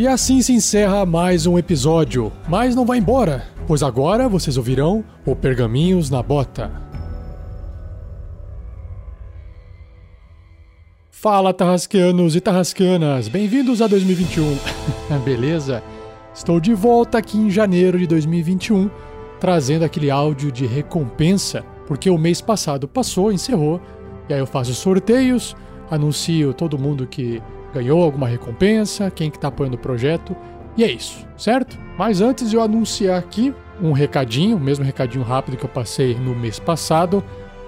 E assim se encerra mais um episódio. Mas não vai embora, pois agora vocês ouvirão o Pergaminhos na Bota. Fala, tarrasqueanos e tarrasqueanas, bem-vindos a 2021. Beleza? Estou de volta aqui em janeiro de 2021, trazendo aquele áudio de recompensa, porque o mês passado passou, encerrou, e aí eu faço sorteios, anuncio todo mundo que ganhou alguma recompensa, quem que tá apoiando o projeto, e é isso, certo? Mas antes de eu anunciar aqui um recadinho, o mesmo recadinho rápido que eu passei no mês passado,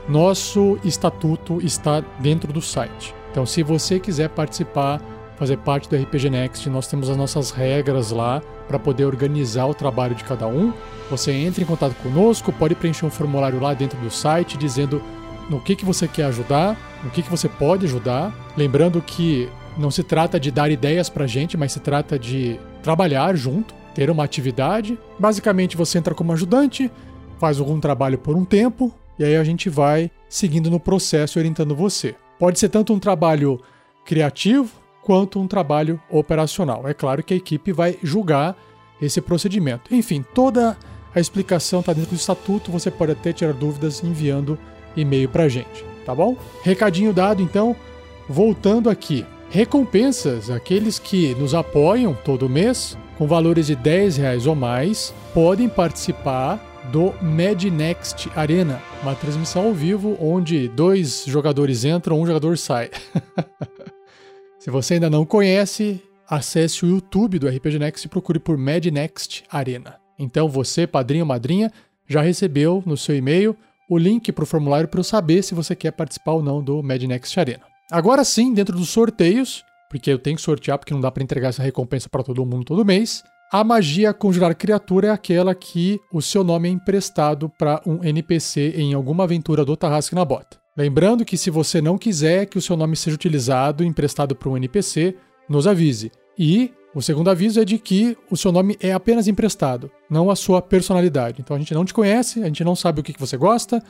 nosso estatuto está dentro do site. Então, se você quiser participar, fazer parte do RPG Next, nós temos as nossas regras lá para poder organizar o trabalho de cada um. Você entra em contato conosco, pode preencher um formulário lá dentro do site dizendo no que, que você quer ajudar, no que, que você pode ajudar. Lembrando que não se trata de dar ideias pra gente, mas se trata de trabalhar junto, ter uma atividade. Basicamente, você entra como ajudante, faz algum trabalho por um tempo, e aí a gente vai seguindo no processo orientando você. Pode ser tanto um trabalho criativo quanto um trabalho operacional. É claro que a equipe vai julgar esse procedimento. Enfim, toda a explicação está dentro do estatuto, você pode até tirar dúvidas enviando e-mail pra gente, tá bom? Recadinho dado, então, voltando aqui. Recompensas, aqueles que nos apoiam todo mês, com valores de 10 reais ou mais, podem participar do MadNext Arena, uma transmissão ao vivo onde dois jogadores entram, um jogador sai. Se você ainda não conhece, acesse o YouTube do RPG Next e procure por MadNext Arena. Então você, padrinho ou madrinha, já recebeu no seu e-mail o link para o formulário para eu saber se você quer participar ou não do MadNext Arena. Agora sim, dentro dos sorteios, porque eu tenho que sortear porque não dá para entregar essa recompensa para todo mundo todo mês, A magia conjurar criatura é aquela que o seu nome é emprestado para um NPC em alguma aventura do Tarrasque na Bota. Lembrando que se você não quiser que o seu nome seja utilizado emprestado para um NPC, nos avise. E o segundo aviso é de que o seu nome é apenas emprestado, não a sua personalidade. Então a gente não te conhece, a gente não sabe o que, que você gosta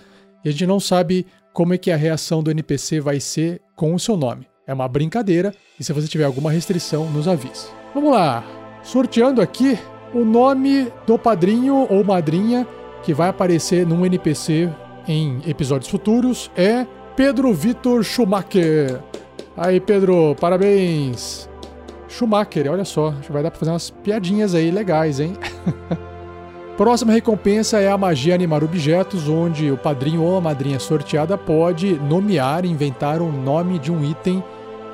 e a gente não sabe como é que a reação do NPC vai ser com o seu nome. É uma brincadeira e se você tiver alguma restrição, nos avise. Vamos lá! Sorteando aqui o nome do padrinho ou madrinha que vai aparecer num NPC em episódios futuros é Pedro Vitor Schumacher. Aí, Pedro, parabéns! Schumacher, olha só, vai dar pra fazer umas piadinhas aí legais, hein? Próxima recompensa é a magia animar objetos, onde o padrinho ou a madrinha sorteada pode nomear, inventar um nome de um item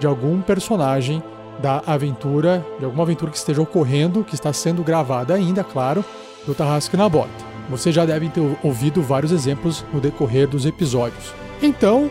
de algum personagem da aventura, de alguma aventura que esteja ocorrendo, que está sendo gravada ainda, claro, do Tarrasque na Bota. Você já deve ter ouvido vários exemplos no decorrer dos episódios. Então,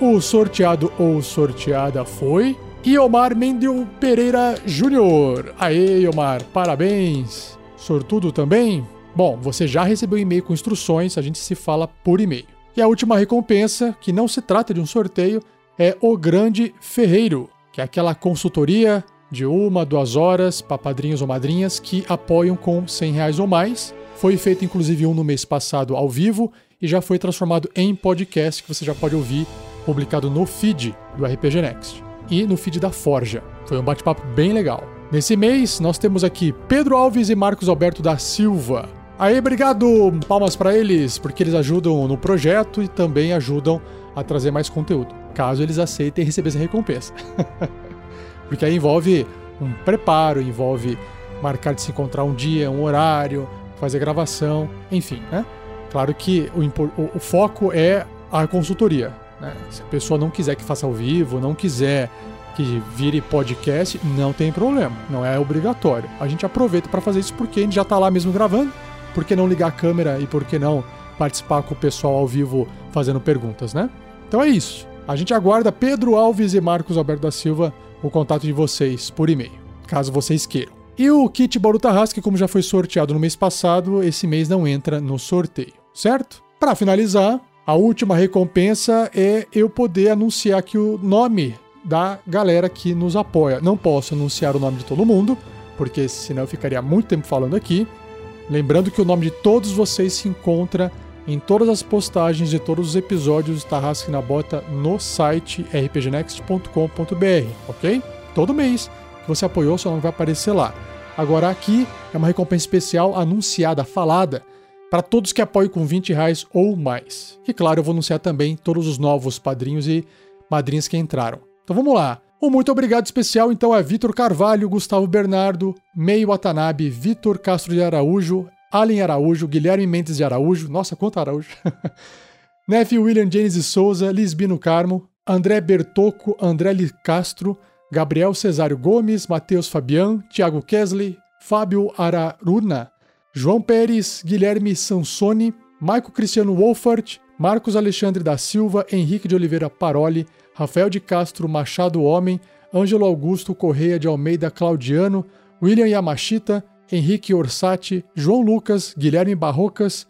o sorteado ou sorteada foi Iomar Mendel Pereira Júnior. Aê, Iomar, parabéns! Sortudo também? Bom, você já recebeu e-mail com instruções, a gente se fala por e-mail. E a última recompensa, que não se trata de um sorteio, é o Grande Ferreiro, que é aquela consultoria de uma, duas horas para padrinhos ou madrinhas que apoiam com 100 reais ou mais. Foi feito inclusive um no mês passado ao vivo e já foi transformado em podcast que você já pode ouvir publicado no feed do RPG Next e no feed da Forja. Foi um bate-papo bem legal. Nesse mês, nós temos aqui Pedro Alves e Marcos Alberto da Silva. Aí, obrigado! Palmas para eles, porque eles ajudam no projeto e também ajudam a trazer mais conteúdo, caso eles aceitem receber essa recompensa. porque aí envolve um preparo, envolve marcar de se encontrar um dia, um horário, fazer gravação, enfim, né? Claro que o, o, o foco é a consultoria. Né? Se a pessoa não quiser que faça ao vivo, não quiser que vire podcast, não tem problema, não é obrigatório. A gente aproveita para fazer isso porque a gente já está lá mesmo gravando. Por que não ligar a câmera e por que não participar com o pessoal ao vivo fazendo perguntas, né? Então é isso. A gente aguarda Pedro Alves e Marcos Alberto da Silva o contato de vocês por e-mail, caso vocês queiram. E o kit Tarrasque, como já foi sorteado no mês passado, esse mês não entra no sorteio, certo? Para finalizar, a última recompensa é eu poder anunciar aqui o nome da galera que nos apoia. Não posso anunciar o nome de todo mundo, porque senão eu ficaria muito tempo falando aqui. Lembrando que o nome de todos vocês se encontra em todas as postagens de todos os episódios do Tarrasque na Bota no site rpgnext.com.br, ok? Todo mês que você apoiou, seu nome vai aparecer lá. Agora aqui é uma recompensa especial anunciada, falada, para todos que apoiam com 20 reais ou mais. E claro, eu vou anunciar também todos os novos padrinhos e madrinhas que entraram. Então vamos lá. Um muito obrigado especial então a Vitor Carvalho, Gustavo Bernardo, Meio Watanabe, Vitor Castro de Araújo, Allen Araújo, Guilherme Mendes de Araújo, nossa, quanto Araújo. Nefe William James de Souza, Lisbino Carmo, André Bertoco, André Castro, Gabriel Cesário Gomes, Matheus Fabian, Thiago Kesley, Fábio Araruna, João Pérez, Guilherme Sansoni, Maico Cristiano Wolfert, Marcos Alexandre da Silva, Henrique de Oliveira Paroli, Rafael de Castro Machado Homem, Ângelo Augusto Correia de Almeida Claudiano, William Yamashita, Henrique Orsatti, João Lucas, Guilherme Barrocas,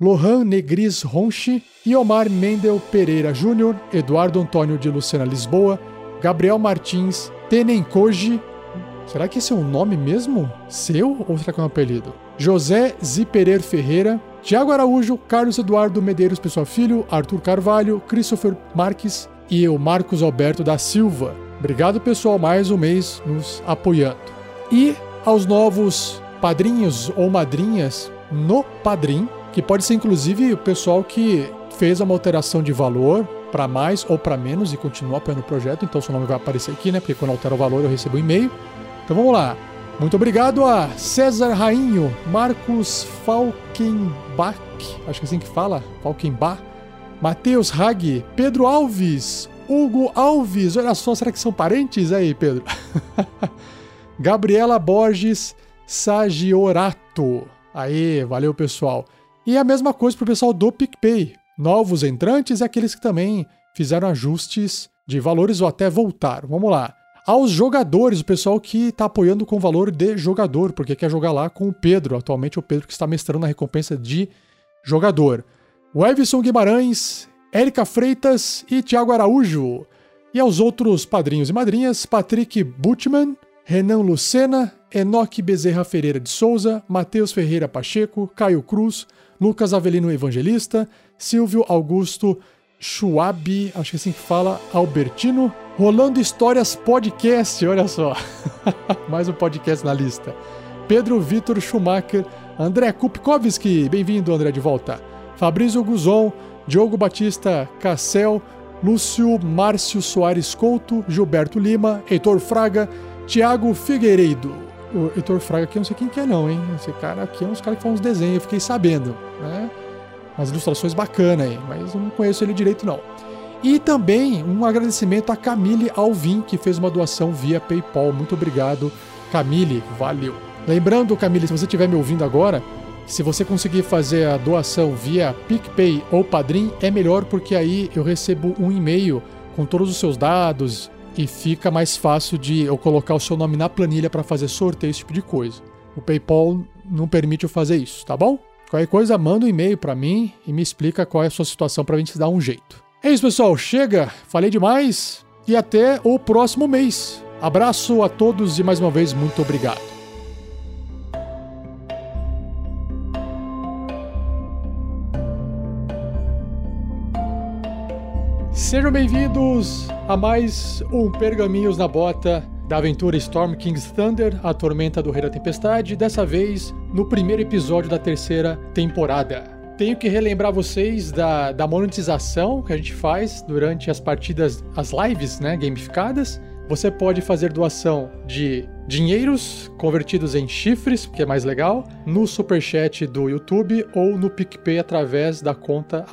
Lohan Negris Ronchi, Iomar Mendel Pereira Júnior, Eduardo Antônio de Lucena Lisboa, Gabriel Martins, Tenen Koji. Será que esse é um nome mesmo? Seu ou será que é um apelido? José Ziperer Ferreira, Tiago Araújo, Carlos Eduardo Medeiros Pessoa Filho, Arthur Carvalho, Christopher Marques e eu, Marcos Alberto da Silva. Obrigado, pessoal, mais um mês nos apoiando. E aos novos padrinhos ou madrinhas no Padrim, que pode ser inclusive o pessoal que fez uma alteração de valor para mais ou para menos e continua apoiando o projeto, então seu nome vai aparecer aqui, né? Porque quando altera o valor eu recebo um e-mail. Então vamos lá. Muito obrigado a César Rainho, Marcos Falkenbach, acho que é assim que fala, Falkenbach, Matheus Hag, Pedro Alves, Hugo Alves, olha só, será que são parentes aí, Pedro? Gabriela Borges Sagiorato. Aí, valeu pessoal. E a mesma coisa para o pessoal do PicPay. Novos entrantes e aqueles que também fizeram ajustes de valores ou até voltaram. Vamos lá. Aos jogadores, o pessoal que está apoiando com valor de jogador, porque quer jogar lá com o Pedro. Atualmente é o Pedro que está mestrando a recompensa de jogador. O Everson Guimarães, Érica Freitas e Tiago Araújo. E aos outros padrinhos e madrinhas, Patrick Butman, Renan Lucena, Enoque Bezerra Ferreira de Souza, Matheus Ferreira Pacheco, Caio Cruz, Lucas Avelino Evangelista, Silvio Augusto Schwab, acho que é assim que fala, Albertino, Rolando Histórias Podcast, olha só, mais um podcast na lista. Pedro Vitor Schumacher, André Kupkowski, bem-vindo André de volta. Fabrício Guzon, Diogo Batista Cassel, Lúcio Márcio Soares Couto, Gilberto Lima, Heitor Fraga, Tiago Figueiredo. O Heitor Fraga aqui eu não sei quem que é não, hein? Esse cara aqui é uns caras que fazem uns desenhos, eu fiquei sabendo, né? Umas ilustrações bacanas aí, mas eu não conheço ele direito não. E também um agradecimento a Camille Alvim, que fez uma doação via PayPal. Muito obrigado, Camille, valeu. Lembrando, Camille, se você estiver me ouvindo agora, se você conseguir fazer a doação via PicPay ou Padrim, é melhor porque aí eu recebo um e-mail com todos os seus dados e fica mais fácil de eu colocar o seu nome na planilha para fazer sorteio, esse tipo de coisa. O PayPal não permite eu fazer isso, tá bom? Qualquer coisa, manda um e-mail para mim e me explica qual é a sua situação para a gente dar um jeito. É isso, pessoal. Chega, falei demais e até o próximo mês. Abraço a todos e mais uma vez muito obrigado. Sejam bem-vindos a mais um Pergaminhos na Bota da aventura Storm King's Thunder, a tormenta do Rei da Tempestade, dessa vez no primeiro episódio da terceira temporada. Tenho que relembrar vocês da, da monetização que a gente faz durante as partidas, as lives, né, gamificadas. Você pode fazer doação de dinheiros convertidos em chifres, que é mais legal, no superchat do YouTube ou no PicPay através da conta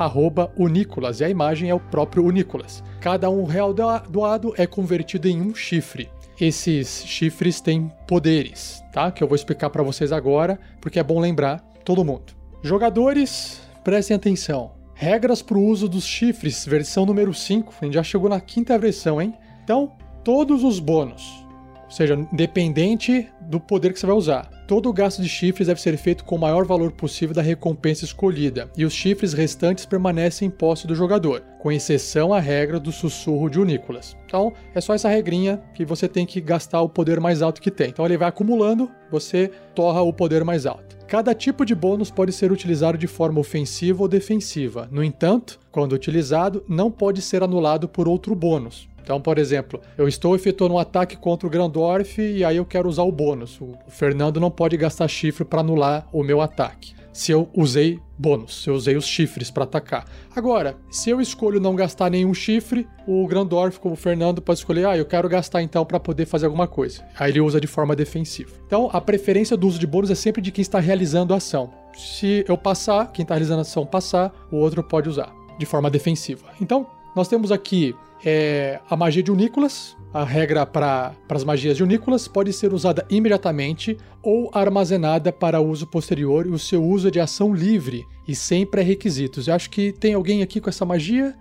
Unicolas. E a imagem é o próprio Unicolas. Cada um real doado é convertido em um chifre. Esses chifres têm poderes, tá? Que eu vou explicar para vocês agora, porque é bom lembrar todo mundo. Jogadores, prestem atenção. Regras para o uso dos chifres, versão número 5. A gente já chegou na quinta versão, hein? Então, todos os bônus, ou seja, independente do poder que você vai usar. Todo o gasto de chifres deve ser feito com o maior valor possível da recompensa escolhida, e os chifres restantes permanecem em posse do jogador, com exceção à regra do sussurro de Unícolas. Então, é só essa regrinha que você tem que gastar o poder mais alto que tem. Então, ele vai acumulando, você torra o poder mais alto. Cada tipo de bônus pode ser utilizado de forma ofensiva ou defensiva. No entanto, quando utilizado, não pode ser anulado por outro bônus. Então, por exemplo, eu estou efetuando um ataque contra o Grandorf e aí eu quero usar o bônus. O Fernando não pode gastar chifre para anular o meu ataque. Se eu usei bônus, se eu usei os chifres para atacar. Agora, se eu escolho não gastar nenhum chifre, o Grandorf, como o Fernando, pode escolher, ah, eu quero gastar então para poder fazer alguma coisa. Aí ele usa de forma defensiva. Então, a preferência do uso de bônus é sempre de quem está realizando a ação. Se eu passar, quem está realizando a ação passar, o outro pode usar de forma defensiva. Então, nós temos aqui é, a magia de Unícolas. A regra para as magias de Unícolas pode ser usada imediatamente ou armazenada para uso posterior e o seu uso é de ação livre e sem pré-requisitos. Eu acho que tem alguém aqui com essa magia.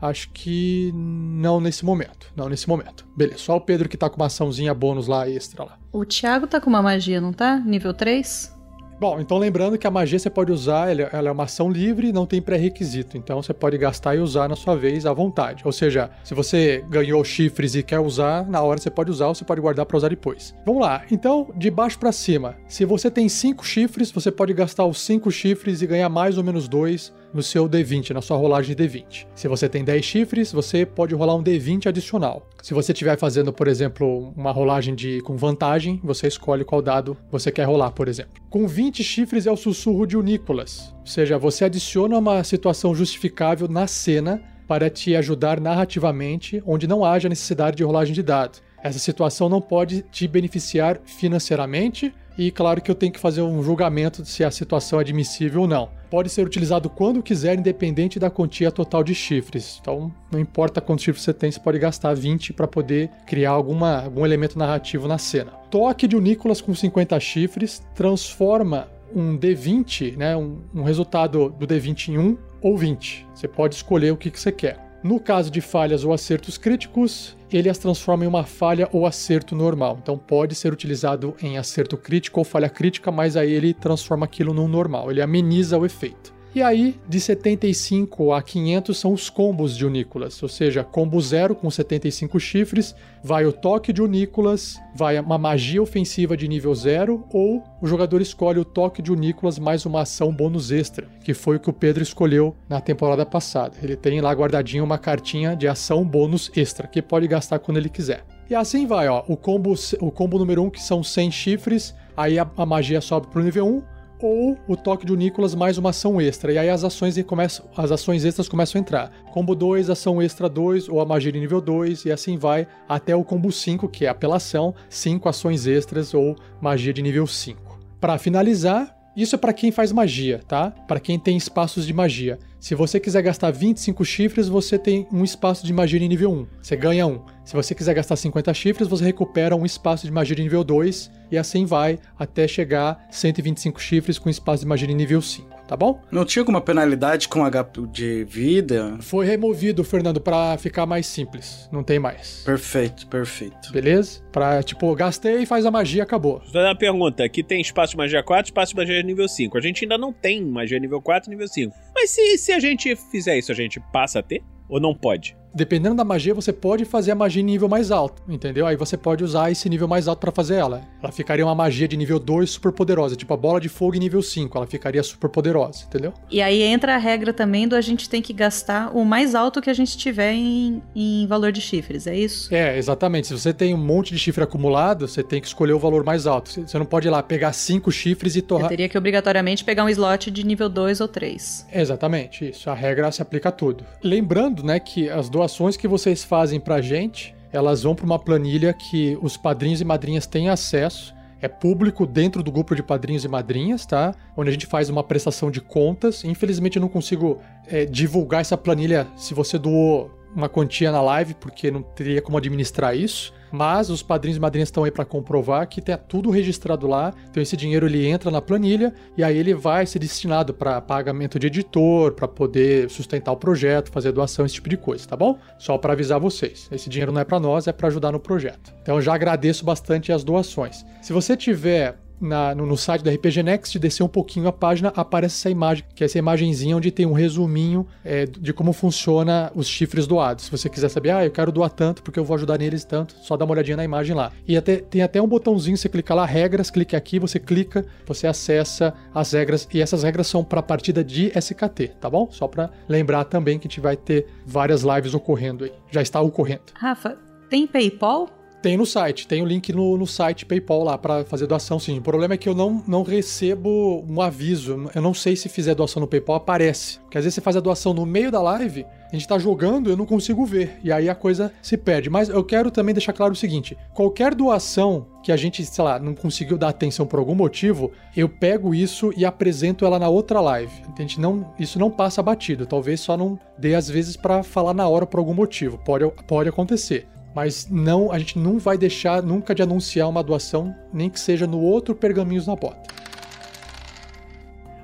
Acho que não nesse momento. Não nesse momento. Beleza, só o Pedro que tá com uma açãozinha bônus lá extra lá. O Thiago tá com uma magia, não tá? Nível 3? Bom, então lembrando que a magia você pode usar, ela é uma ação livre, não tem pré-requisito. Então você pode gastar e usar na sua vez à vontade. Ou seja, se você ganhou chifres e quer usar, na hora você pode usar ou você pode guardar para usar depois. Vamos lá. Então, de baixo para cima, se você tem cinco chifres, você pode gastar os cinco chifres e ganhar mais ou menos dois no seu D20, na sua rolagem de D20. Se você tem 10 chifres, você pode rolar um D20 adicional. Se você estiver fazendo, por exemplo, uma rolagem de com vantagem, você escolhe qual dado você quer rolar, por exemplo. Com 20 chifres é o sussurro de Unícolas, ou seja, você adiciona uma situação justificável na cena para te ajudar narrativamente, onde não haja necessidade de rolagem de dado. Essa situação não pode te beneficiar financeiramente, e claro que eu tenho que fazer um julgamento se a situação é admissível ou não. Pode ser utilizado quando quiser, independente da quantia total de chifres. Então, não importa quantos chifres você tem, você pode gastar 20 para poder criar alguma, algum elemento narrativo na cena. Toque de Nicolas com 50 chifres transforma um D20, né, um, um resultado do D20 em 1 ou 20. Você pode escolher o que, que você quer. No caso de falhas ou acertos críticos, ele as transforma em uma falha ou acerto normal. Então pode ser utilizado em acerto crítico ou falha crítica, mas aí ele transforma aquilo num normal, ele ameniza o efeito. E aí, de 75 a 500 são os combos de Unícolas, ou seja, combo 0 com 75 chifres, vai o toque de Unícolas, vai uma magia ofensiva de nível 0, ou o jogador escolhe o toque de Unícolas mais uma ação bônus extra, que foi o que o Pedro escolheu na temporada passada. Ele tem lá guardadinho uma cartinha de ação bônus extra, que pode gastar quando ele quiser. E assim vai, ó, o combo, o combo número 1, um, que são 100 chifres, aí a, a magia sobe pro nível 1, ou o toque de Nicolas mais uma ação extra. E aí as ações começam, as ações extras começam a entrar. Combo 2, ação extra 2 ou a magia de nível 2 e assim vai até o combo 5, que é apelação, 5 ações extras ou magia de nível 5. Para finalizar, isso é para quem faz magia, tá? Para quem tem espaços de magia. Se você quiser gastar 25 chifres, você tem um espaço de magia de nível 1. Você ganha um. Se você quiser gastar 50 chifres, você recupera um espaço de magia de nível 2 e assim vai até chegar 125 chifres com espaço de magia de nível 5 tá bom? Não tinha alguma penalidade com HP de vida? Foi removido, Fernando, para ficar mais simples. Não tem mais. Perfeito, perfeito. Beleza? Pra, tipo, gastei, faz a magia, acabou. Vou fazer uma pergunta. Aqui tem espaço de magia 4, espaço de magia nível 5. A gente ainda não tem magia nível 4 e nível 5. Mas se, se a gente fizer isso, a gente passa a ter? Ou não pode? Dependendo da magia, você pode fazer a magia em nível mais alto, entendeu? Aí você pode usar esse nível mais alto para fazer ela. Ela ficaria uma magia de nível 2 super poderosa, tipo a bola de fogo em nível 5, ela ficaria super poderosa, entendeu? E aí entra a regra também do a gente tem que gastar o mais alto que a gente tiver em, em valor de chifres, é isso? É, exatamente. Se você tem um monte de chifre acumulado, você tem que escolher o valor mais alto. Você não pode ir lá pegar cinco chifres e torrar. Eu teria que obrigatoriamente pegar um slot de nível 2 ou 3. Exatamente, isso. A regra se aplica a tudo. Lembrando, né, que as doações que vocês fazem pra gente, elas vão para uma planilha que os padrinhos e madrinhas têm acesso. É público dentro do grupo de padrinhos e madrinhas, tá? Onde a gente faz uma prestação de contas. Infelizmente eu não consigo é, divulgar essa planilha se você doou uma quantia na live, porque não teria como administrar isso. Mas os padrinhos e madrinhas estão aí para comprovar que tá tudo registrado lá. Então esse dinheiro ele entra na planilha e aí ele vai ser destinado para pagamento de editor, para poder sustentar o projeto, fazer doação, esse tipo de coisa, tá bom? Só para avisar vocês. Esse dinheiro não é para nós, é para ajudar no projeto. Então já agradeço bastante as doações. Se você tiver na, no, no, site da RPG Next, descer um pouquinho a página, aparece essa imagem, que é essa imagenzinha onde tem um resuminho é, de como funciona os chifres doados. Se você quiser saber, ah, eu quero doar tanto porque eu vou ajudar neles tanto, só dá uma olhadinha na imagem lá. E até, tem até um botãozinho, você clica lá, regras, clique aqui, você clica, você acessa as regras, e essas regras são para partida de SKT, tá bom? Só para lembrar também que a gente vai ter várias lives ocorrendo aí. Já está ocorrendo. Rafa, tem PayPal? Tem no site, tem o link no, no site PayPal lá para fazer doação, sim. O problema é que eu não, não recebo um aviso. Eu não sei se fizer doação no PayPal, aparece. Porque às vezes você faz a doação no meio da live, a gente tá jogando, eu não consigo ver. E aí a coisa se perde. Mas eu quero também deixar claro o seguinte: qualquer doação que a gente, sei lá, não conseguiu dar atenção por algum motivo, eu pego isso e apresento ela na outra live. A gente não, isso não passa batido. Talvez só não dê às vezes para falar na hora por algum motivo. Pode, pode acontecer. Mas não, a gente não vai deixar nunca de anunciar uma doação, nem que seja no outro Pergaminhos na Bota.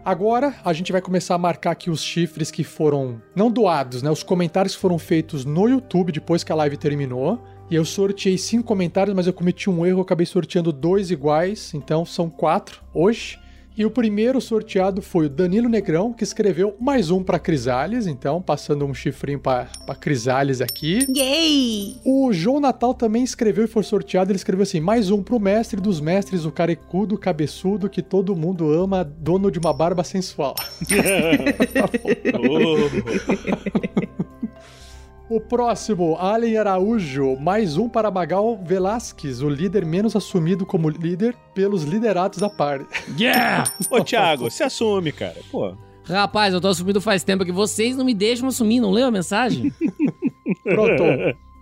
Agora a gente vai começar a marcar aqui os chifres que foram não doados, né? Os comentários que foram feitos no YouTube depois que a live terminou. E eu sorteei cinco comentários, mas eu cometi um erro, eu acabei sorteando dois iguais, então são quatro hoje. E o primeiro sorteado foi o Danilo Negrão, que escreveu mais um para Crisales, então passando um chifrinho para Crisales aqui. Yay! O João Natal também escreveu e foi sorteado, ele escreveu assim: mais um pro mestre dos mestres, o carecudo, cabeçudo, que todo mundo ama, dono de uma barba sensual. O próximo, Allen Araújo, mais um para Magal Velasquez, o líder menos assumido como líder pelos liderados da party. Yeah! Ô, Thiago, se assume, cara. Pô. Rapaz, eu tô assumindo faz tempo que vocês não me deixam assumir, não leu a mensagem? Pronto.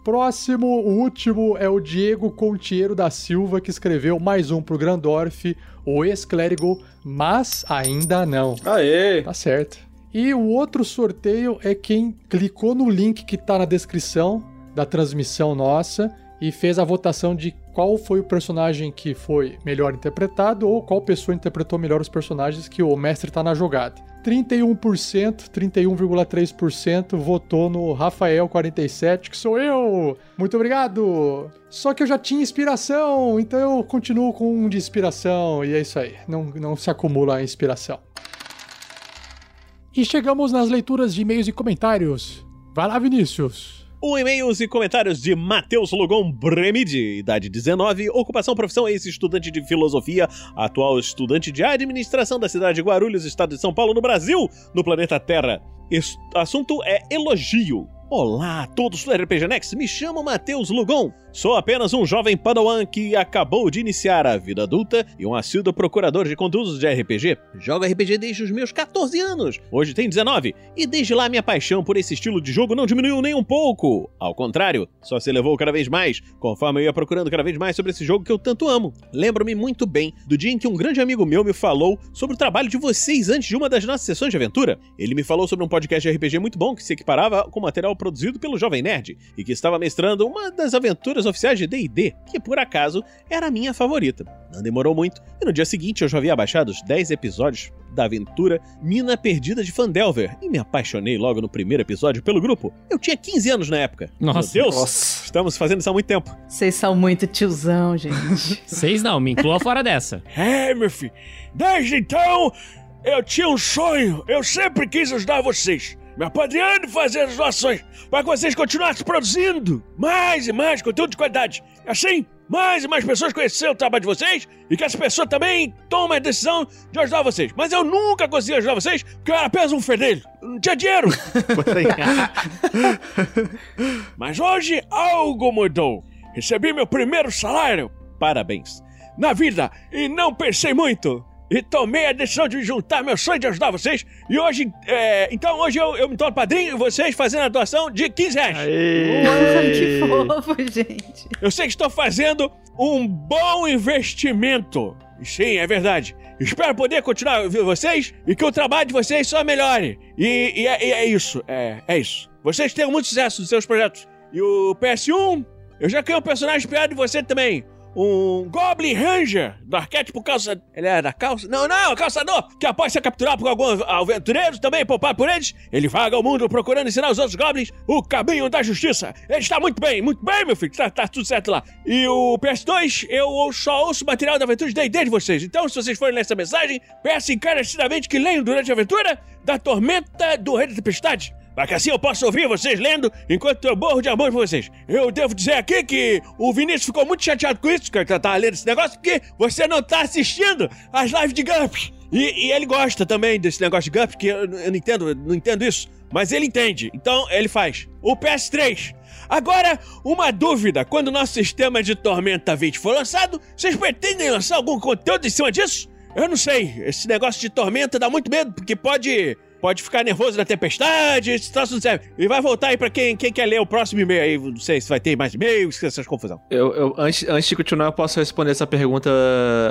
Próximo, o último, é o Diego Contiero da Silva, que escreveu mais um pro Grandorf, o ex-clérigo, mas ainda não. Aê! Tá certo. E o outro sorteio é quem clicou no link que está na descrição da transmissão nossa e fez a votação de qual foi o personagem que foi melhor interpretado ou qual pessoa interpretou melhor os personagens que o mestre está na jogada. 31%, 31,3% votou no Rafael47, que sou eu. Muito obrigado. Só que eu já tinha inspiração, então eu continuo com um de inspiração e é isso aí. Não, não se acumula a inspiração. E chegamos nas leituras de e-mails e comentários. Vai lá, Vinícius. Um e-mails e comentários de Matheus Logon Bremide, idade 19, ocupação, profissão, ex-estudante de filosofia, atual estudante de administração da cidade de Guarulhos, estado de São Paulo, no Brasil, no planeta Terra. Este assunto é elogio. Olá a todos do RPG Next, me chamo Matheus Lugon. Sou apenas um jovem padawan que acabou de iniciar a vida adulta e um assíduo procurador de conteúdos de RPG. Jogo RPG desde os meus 14 anos, hoje tenho 19, e desde lá minha paixão por esse estilo de jogo não diminuiu nem um pouco. Ao contrário, só se elevou cada vez mais, conforme eu ia procurando cada vez mais sobre esse jogo que eu tanto amo. Lembro-me muito bem do dia em que um grande amigo meu me falou sobre o trabalho de vocês antes de uma das nossas sessões de aventura. Ele me falou sobre um podcast de RPG muito bom que se equiparava com material produzido pelo Jovem Nerd e que estava mestrando uma das aventuras oficiais de D&D, que por acaso era a minha favorita. Não demorou muito e no dia seguinte eu já havia baixado os 10 episódios da aventura Mina Perdida de Fandelver e me apaixonei logo no primeiro episódio pelo grupo. Eu tinha 15 anos na época. Nossa. Meu Deus, Nossa. estamos fazendo isso há muito tempo. Vocês são muito tiozão, gente. Seis não, me inclua fora dessa. É, meu filho. Desde então, eu tinha um sonho. Eu sempre quis ajudar vocês. Me apadrinhando fazendo as doações para que vocês continuassem produzindo mais e mais conteúdo de qualidade. Assim, mais e mais pessoas conhecerem o trabalho de vocês e que as pessoas também tomem a decisão de ajudar vocês. Mas eu nunca consegui ajudar vocês porque eu era apenas um fedelho. Não tinha dinheiro. Mas hoje algo mudou. Recebi meu primeiro salário Parabéns. na vida e não pensei muito. E tomei a decisão de juntar meu sonho de ajudar vocês. E hoje, é, então hoje eu, eu me torno padrinho e vocês fazendo a doação de 15 reais. Ai, que fofo, gente. Eu sei que estou fazendo um bom investimento. Sim, é verdade. Espero poder continuar ouvindo vocês e que o trabalho de vocês só melhore. E, e é, e é isso, é, é isso. Vocês tenham muito sucesso nos seus projetos. E o PS1, eu já criei um personagem inspirado em você também. Um Goblin Ranger, do arquétipo calça... Ele da calça? Não, não, calçador, que após ser capturado por algum aventureiro, também poupado por eles, ele vaga o mundo procurando ensinar os outros Goblins o caminho da justiça. Ele está muito bem, muito bem, meu filho, tá, tá tudo certo lá. E o PS2, eu só ouço material da aventura de D&D de vocês. Então, se vocês forem nessa mensagem, peço encarecidamente que leiam durante a aventura da Tormenta do Rei da Tempestade. Para que assim eu possa ouvir vocês lendo enquanto eu morro de amor por vocês. Eu devo dizer aqui que o Vinícius ficou muito chateado com isso, que eu tava lendo esse negócio, porque você não tá assistindo as lives de GURPS. E, e ele gosta também desse negócio de GURPS, que eu, eu não entendo, eu não entendo isso. Mas ele entende, então ele faz. O PS3. Agora, uma dúvida: quando o nosso sistema de Tormenta 20 for lançado, vocês pretendem lançar algum conteúdo em cima disso? Eu não sei. Esse negócio de tormenta dá muito medo, porque pode. Pode ficar nervoso na tempestade, esse troço não serve. E vai voltar aí pra quem, quem quer ler o próximo e-mail aí. Não sei se vai ter mais e-mails, essas confusão. Eu, eu- antes, antes de continuar, eu posso responder essa pergunta,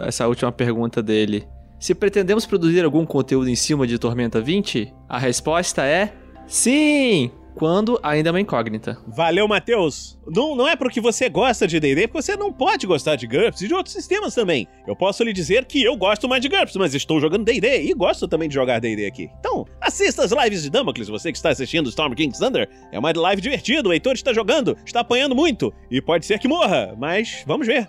essa última pergunta dele. Se pretendemos produzir algum conteúdo em cima de Tormenta 20, a resposta é sim! Quando ainda é uma incógnita. Valeu, Matheus. Não, não é porque você gosta de D&D, porque você não pode gostar de GURPS e de outros sistemas também. Eu posso lhe dizer que eu gosto mais de GURPS, mas estou jogando D&D e gosto também de jogar D&D aqui. Então, assista as lives de Damocles, você que está assistindo Storm King's Thunder. É uma live divertida, o Heitor está jogando, está apanhando muito e pode ser que morra, mas vamos ver.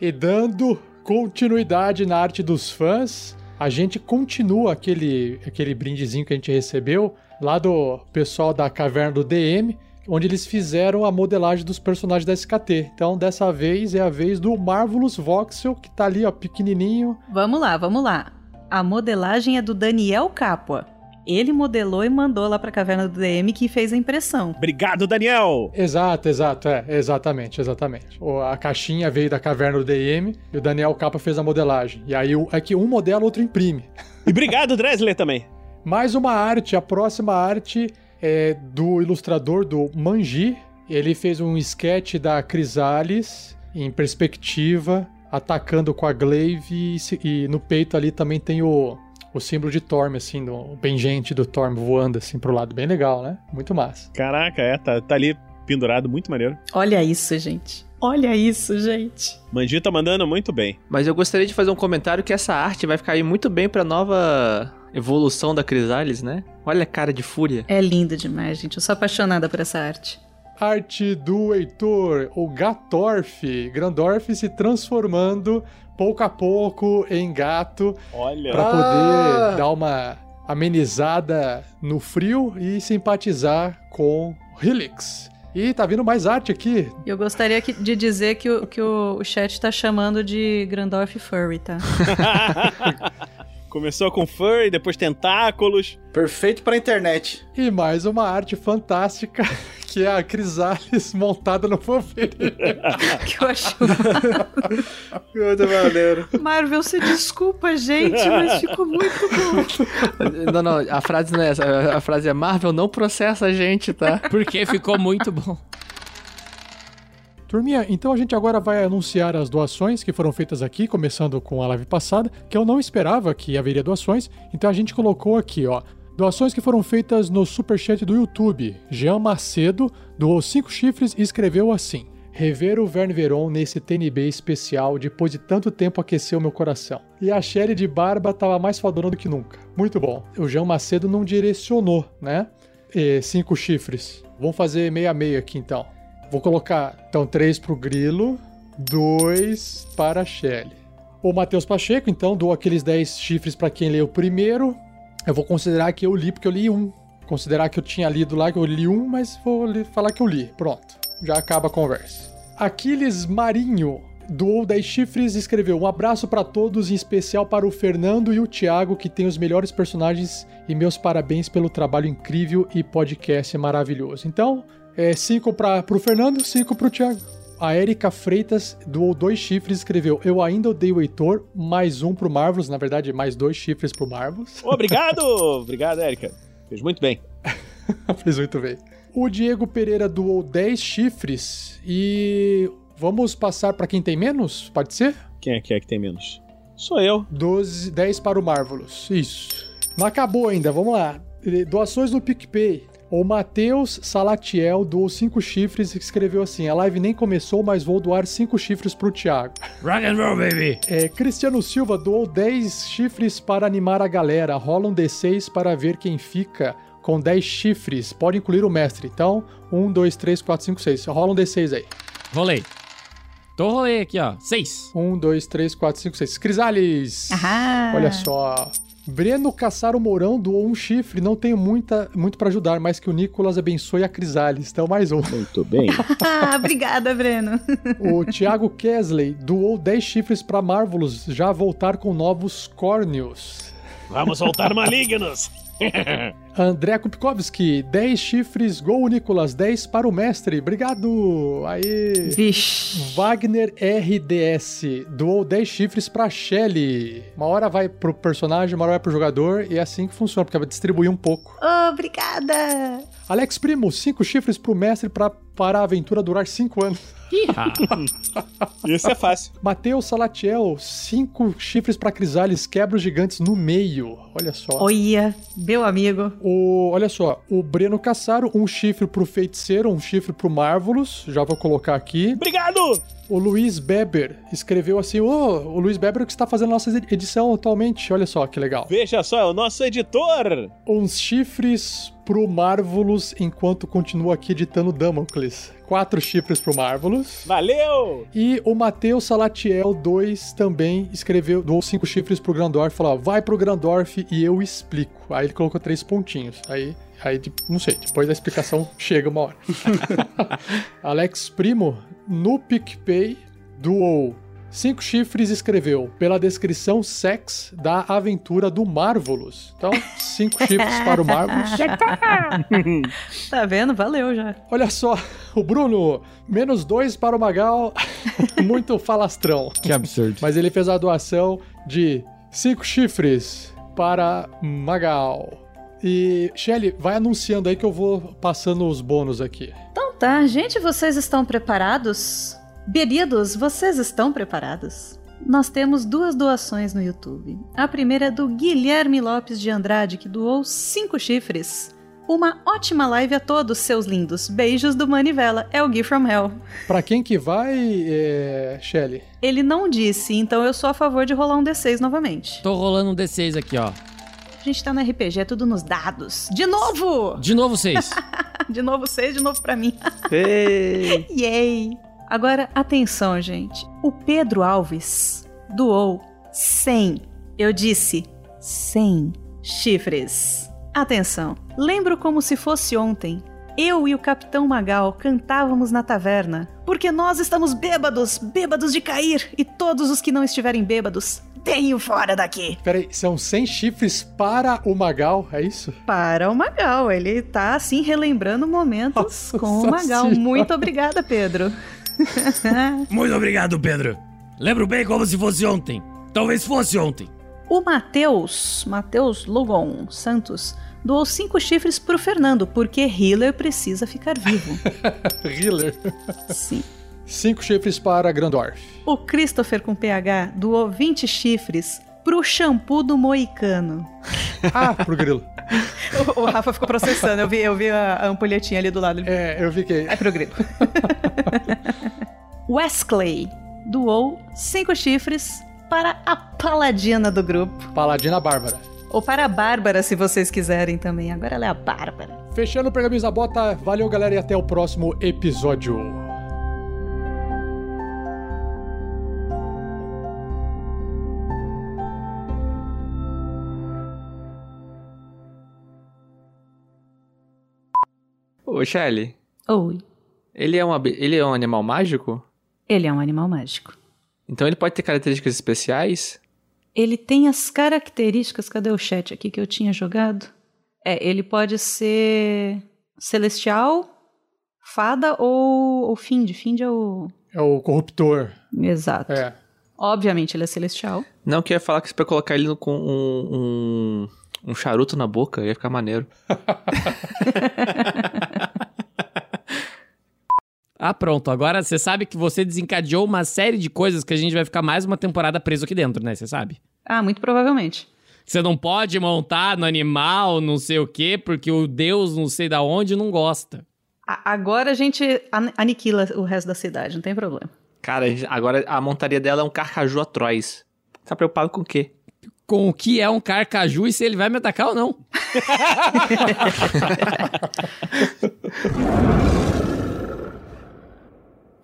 E dando continuidade na arte dos fãs, a gente continua aquele, aquele brindezinho que a gente recebeu lá do pessoal da Caverna do DM, onde eles fizeram a modelagem dos personagens da SKT. Então, dessa vez é a vez do Marvelous Voxel, que tá ali, ó, pequenininho. Vamos lá, vamos lá. A modelagem é do Daniel Capua. Ele modelou e mandou lá pra caverna do DM que fez a impressão. Obrigado, Daniel! Exato, exato, é, exatamente, exatamente. O- a caixinha veio da Caverna do DM e o Daniel Capa fez a modelagem. E aí, o- é que um modela, outro imprime. E obrigado, Dresler, também. Mais uma arte, a próxima arte é do ilustrador do Manji. Ele fez um sketch da Crisales em perspectiva, atacando com a glaive e, e no peito ali também tem o, o símbolo de Torm, assim, do, o pengente do Torm voando assim pro lado. Bem legal, né? Muito massa. Caraca, é, tá, tá ali pendurado, muito maneiro. Olha isso, gente. Olha isso, gente. Mandinho tá mandando muito bem. Mas eu gostaria de fazer um comentário que essa arte vai ficar aí muito bem pra nova evolução da Crisales, né? Olha a cara de fúria. É lindo demais, gente. Eu sou apaixonada por essa arte. Arte do Heitor, o Gatorf. Grandorf se transformando pouco a pouco em gato Olha. para Ah! poder dar uma amenizada no frio e simpatizar com Helix. E tá vindo mais arte aqui. Eu gostaria que- de dizer que o, que o, o chat tá chamando de Grandorf Furry, tá? Começou com furry, depois tentáculos. Perfeito pra internet. E mais uma arte fantástica, que é a Crisales montada no Fanfare. que eu acho. Muito maneiro. Marvel, você desculpa, gente, mas ficou muito bom. Não, não, a frase não é essa. A frase é Marvel não processa a gente, tá? Porque ficou muito bom. Turminha, então a gente agora vai anunciar as doações que foram feitas aqui, começando com a live passada, que eu não esperava que haveria doações, então a gente colocou aqui, ó. Doações que foram feitas no superchat do YouTube. Jean Macedo doou 5 chifres e escreveu assim: Rever o Verne Veron nesse TNB especial depois de tanto tempo aqueceu meu coração. E a Sherry de barba tava mais fodona do que nunca. Muito bom. O Jean Macedo não direcionou, né? E cinco chifres. Vamos fazer meia meia aqui então. Vou colocar, então, três pro Grilo, dois para a Shelly. O Matheus Pacheco, então, dou aqueles 10 chifres para quem leu primeiro. Eu vou considerar que eu li, porque eu li um. Considerar que eu tinha lido lá, que eu li um, mas vou falar que eu li. Pronto. Já acaba a conversa. Aquiles Marinho doou 10 chifres e escreveu um abraço para todos, em especial para o Fernando e o Thiago, que tem os melhores personagens, e meus parabéns pelo trabalho incrível e podcast maravilhoso. Então, é 5 para o Fernando, 5 para o Thiago. A Erika Freitas doou dois chifres e escreveu: Eu ainda odeio o Heitor, mais um pro Marvelous. Na verdade, mais dois chifres pro Marvelous. Obrigado! Obrigado, Érica. Fez muito bem. Fez muito bem. O Diego Pereira doou 10 chifres e vamos passar para quem tem menos? Pode ser? Quem é que é que tem menos? Sou eu. 12, 10 para o Marvelous. Isso. Não acabou ainda, vamos lá. Doações no PicPay. O Matheus Salatiel doou 5 chifres e escreveu assim: A live nem começou, mas vou doar 5 chifres pro Thiago. Rock and roll, baby! É, Cristiano Silva doou 10 chifres para animar a galera. Rola um D6 para ver quem fica com 10 chifres. Pode incluir o mestre. Então, 1, 2, 3, 4, 5, 6. Rola um D6 aí. Rolei. Tô rolei aqui, ó. Seis. 1, 2, 3, 4, 5, 6. Crisales! Ahá. Olha só. Breno Caçaro Mourão doou um chifre. Não tenho muita, muito para ajudar, mas que o Nicolas abençoe a Crisales. Então, mais um. Muito bem. Ah, obrigada, Breno. O Thiago Kesley doou 10 chifres para Marvelous já voltar com novos córneos. Vamos soltar malignos! André Kupkowski, 10 chifres, gol Nicolas, 10 para o mestre. Obrigado! Aí. Vixe. Wagner RDS doou 10 chifres pra Shelly. Uma hora vai pro personagem, uma hora vai pro jogador, e é assim que funciona, porque vai distribuir um pouco. Obrigada. Alex Primo, 5 chifres pro mestre pra, para a aventura durar 5 anos. Isso é fácil. Matheus Salatiel, 5 chifres pra Crisales, quebra os gigantes no meio. Olha só. Olha, meu amigo. O, olha só, o Breno Cassaro, um chifre pro feiticeiro, um chifre pro Marvelous, já vou colocar aqui. Obrigado! O Luiz Beber escreveu assim: Ô, o Luiz Beber que está fazendo a nossa edição atualmente, olha só que legal. Veja só, é o nosso editor! Uns chifres pro Marvelous enquanto continua aqui editando Damocles. Quatro chifres pro Marvelous. Valeu! E o Matheus Salatiel 2 também escreveu, doou cinco chifres pro Grandorf, falou, ó, vai pro Grandorf e eu explico. Aí ele colocou três pontinhos. Aí, aí não sei, depois da explicação chega uma hora. Alex Primo, no PicPay, doou cinco chifres escreveu, pela descrição sex da aventura do Marvelous. Então, cinco chifres para o Marvelous. Tá vendo? Valeu já. Olha só, o Bruno, menos dois para o Magal, muito falastrão. Que absurdo. Mas ele fez a doação de cinco chifres para Magal. E, Shelly, vai anunciando aí que eu vou passando os bônus aqui. Então tá, gente, vocês estão preparados? Bebidos, vocês estão preparados? Nós temos duas doações no YouTube. A primeira é do Guilherme Lopes de Andrade, que doou cinco chifres. Uma ótima live a todos, seus lindos. Beijos do Manivela. É o Gui from Hell. Pra quem que vai, é... Shelly? Ele não disse, então eu sou a favor de rolar um D6 novamente. Tô rolando um D6 aqui, ó. A gente tá no RPG, é tudo nos dados. De novo! De novo 6. de novo 6, de novo pra mim. Ei. Yay! Agora, atenção, gente. O Pedro Alves doou 100. Eu disse 100 chifres. Atenção. Lembro como se fosse ontem. Eu e o Capitão Magal cantávamos na taverna, porque nós estamos bêbados, bêbados de cair, e todos os que não estiverem bêbados, deem fora daqui. Peraí, são 100 chifres para o Magal, é isso? Para o Magal, ele tá assim relembrando momentos Nossa com o Magal. Senhora. Muito obrigada, Pedro. Muito obrigado, Pedro. Lembro bem como se fosse ontem. Talvez fosse ontem. O Matheus, Matheus Lugon Santos, doou cinco chifres pro Fernando, porque Healer precisa ficar vivo. Healer. Sim. Cinco chifres para Grandorf. O Christopher com PH doou 20 chifres pro shampoo do Moicano. Ah, pro grilo. O, o Rafa ficou processando, eu vi, eu vi a, a ampulhetinha ali do lado. É, eu vi que... É pro grilo. Wesley doou cinco chifres para a paladina do grupo. Paladina Bárbara. Ou para a Bárbara, se vocês quiserem também. Agora ela é a Bárbara. Fechando o Pergaminhos da Bota, valeu galera e até o próximo episódio. Ô, Shelly, Oi. ele é, uma, be- ele é um animal mágico? Ele é um animal mágico. Então ele pode ter características especiais? Ele tem as características. Cadê o chat aqui que eu tinha jogado? É, ele pode ser celestial, fada ou, ou find. Find é o. É o corruptor. Exato. É. Obviamente ele é celestial. Não, que eu ia falar que se pra colocar ele no- com um, um, um charuto na boca, ia ficar maneiro. Ah, pronto. Agora você sabe que você desencadeou uma série de coisas que a gente vai ficar mais uma temporada preso aqui dentro, né? Você sabe? Ah, muito provavelmente. Você não pode montar no animal, não sei o quê, porque o deus não sei da onde não gosta. A- agora a gente an- aniquila o resto da cidade, não tem problema. Cara, a gente- agora a montaria dela é um carcaju atroz. Tá preocupado com o quê? Com o que é um carcaju e se ele vai me atacar ou não.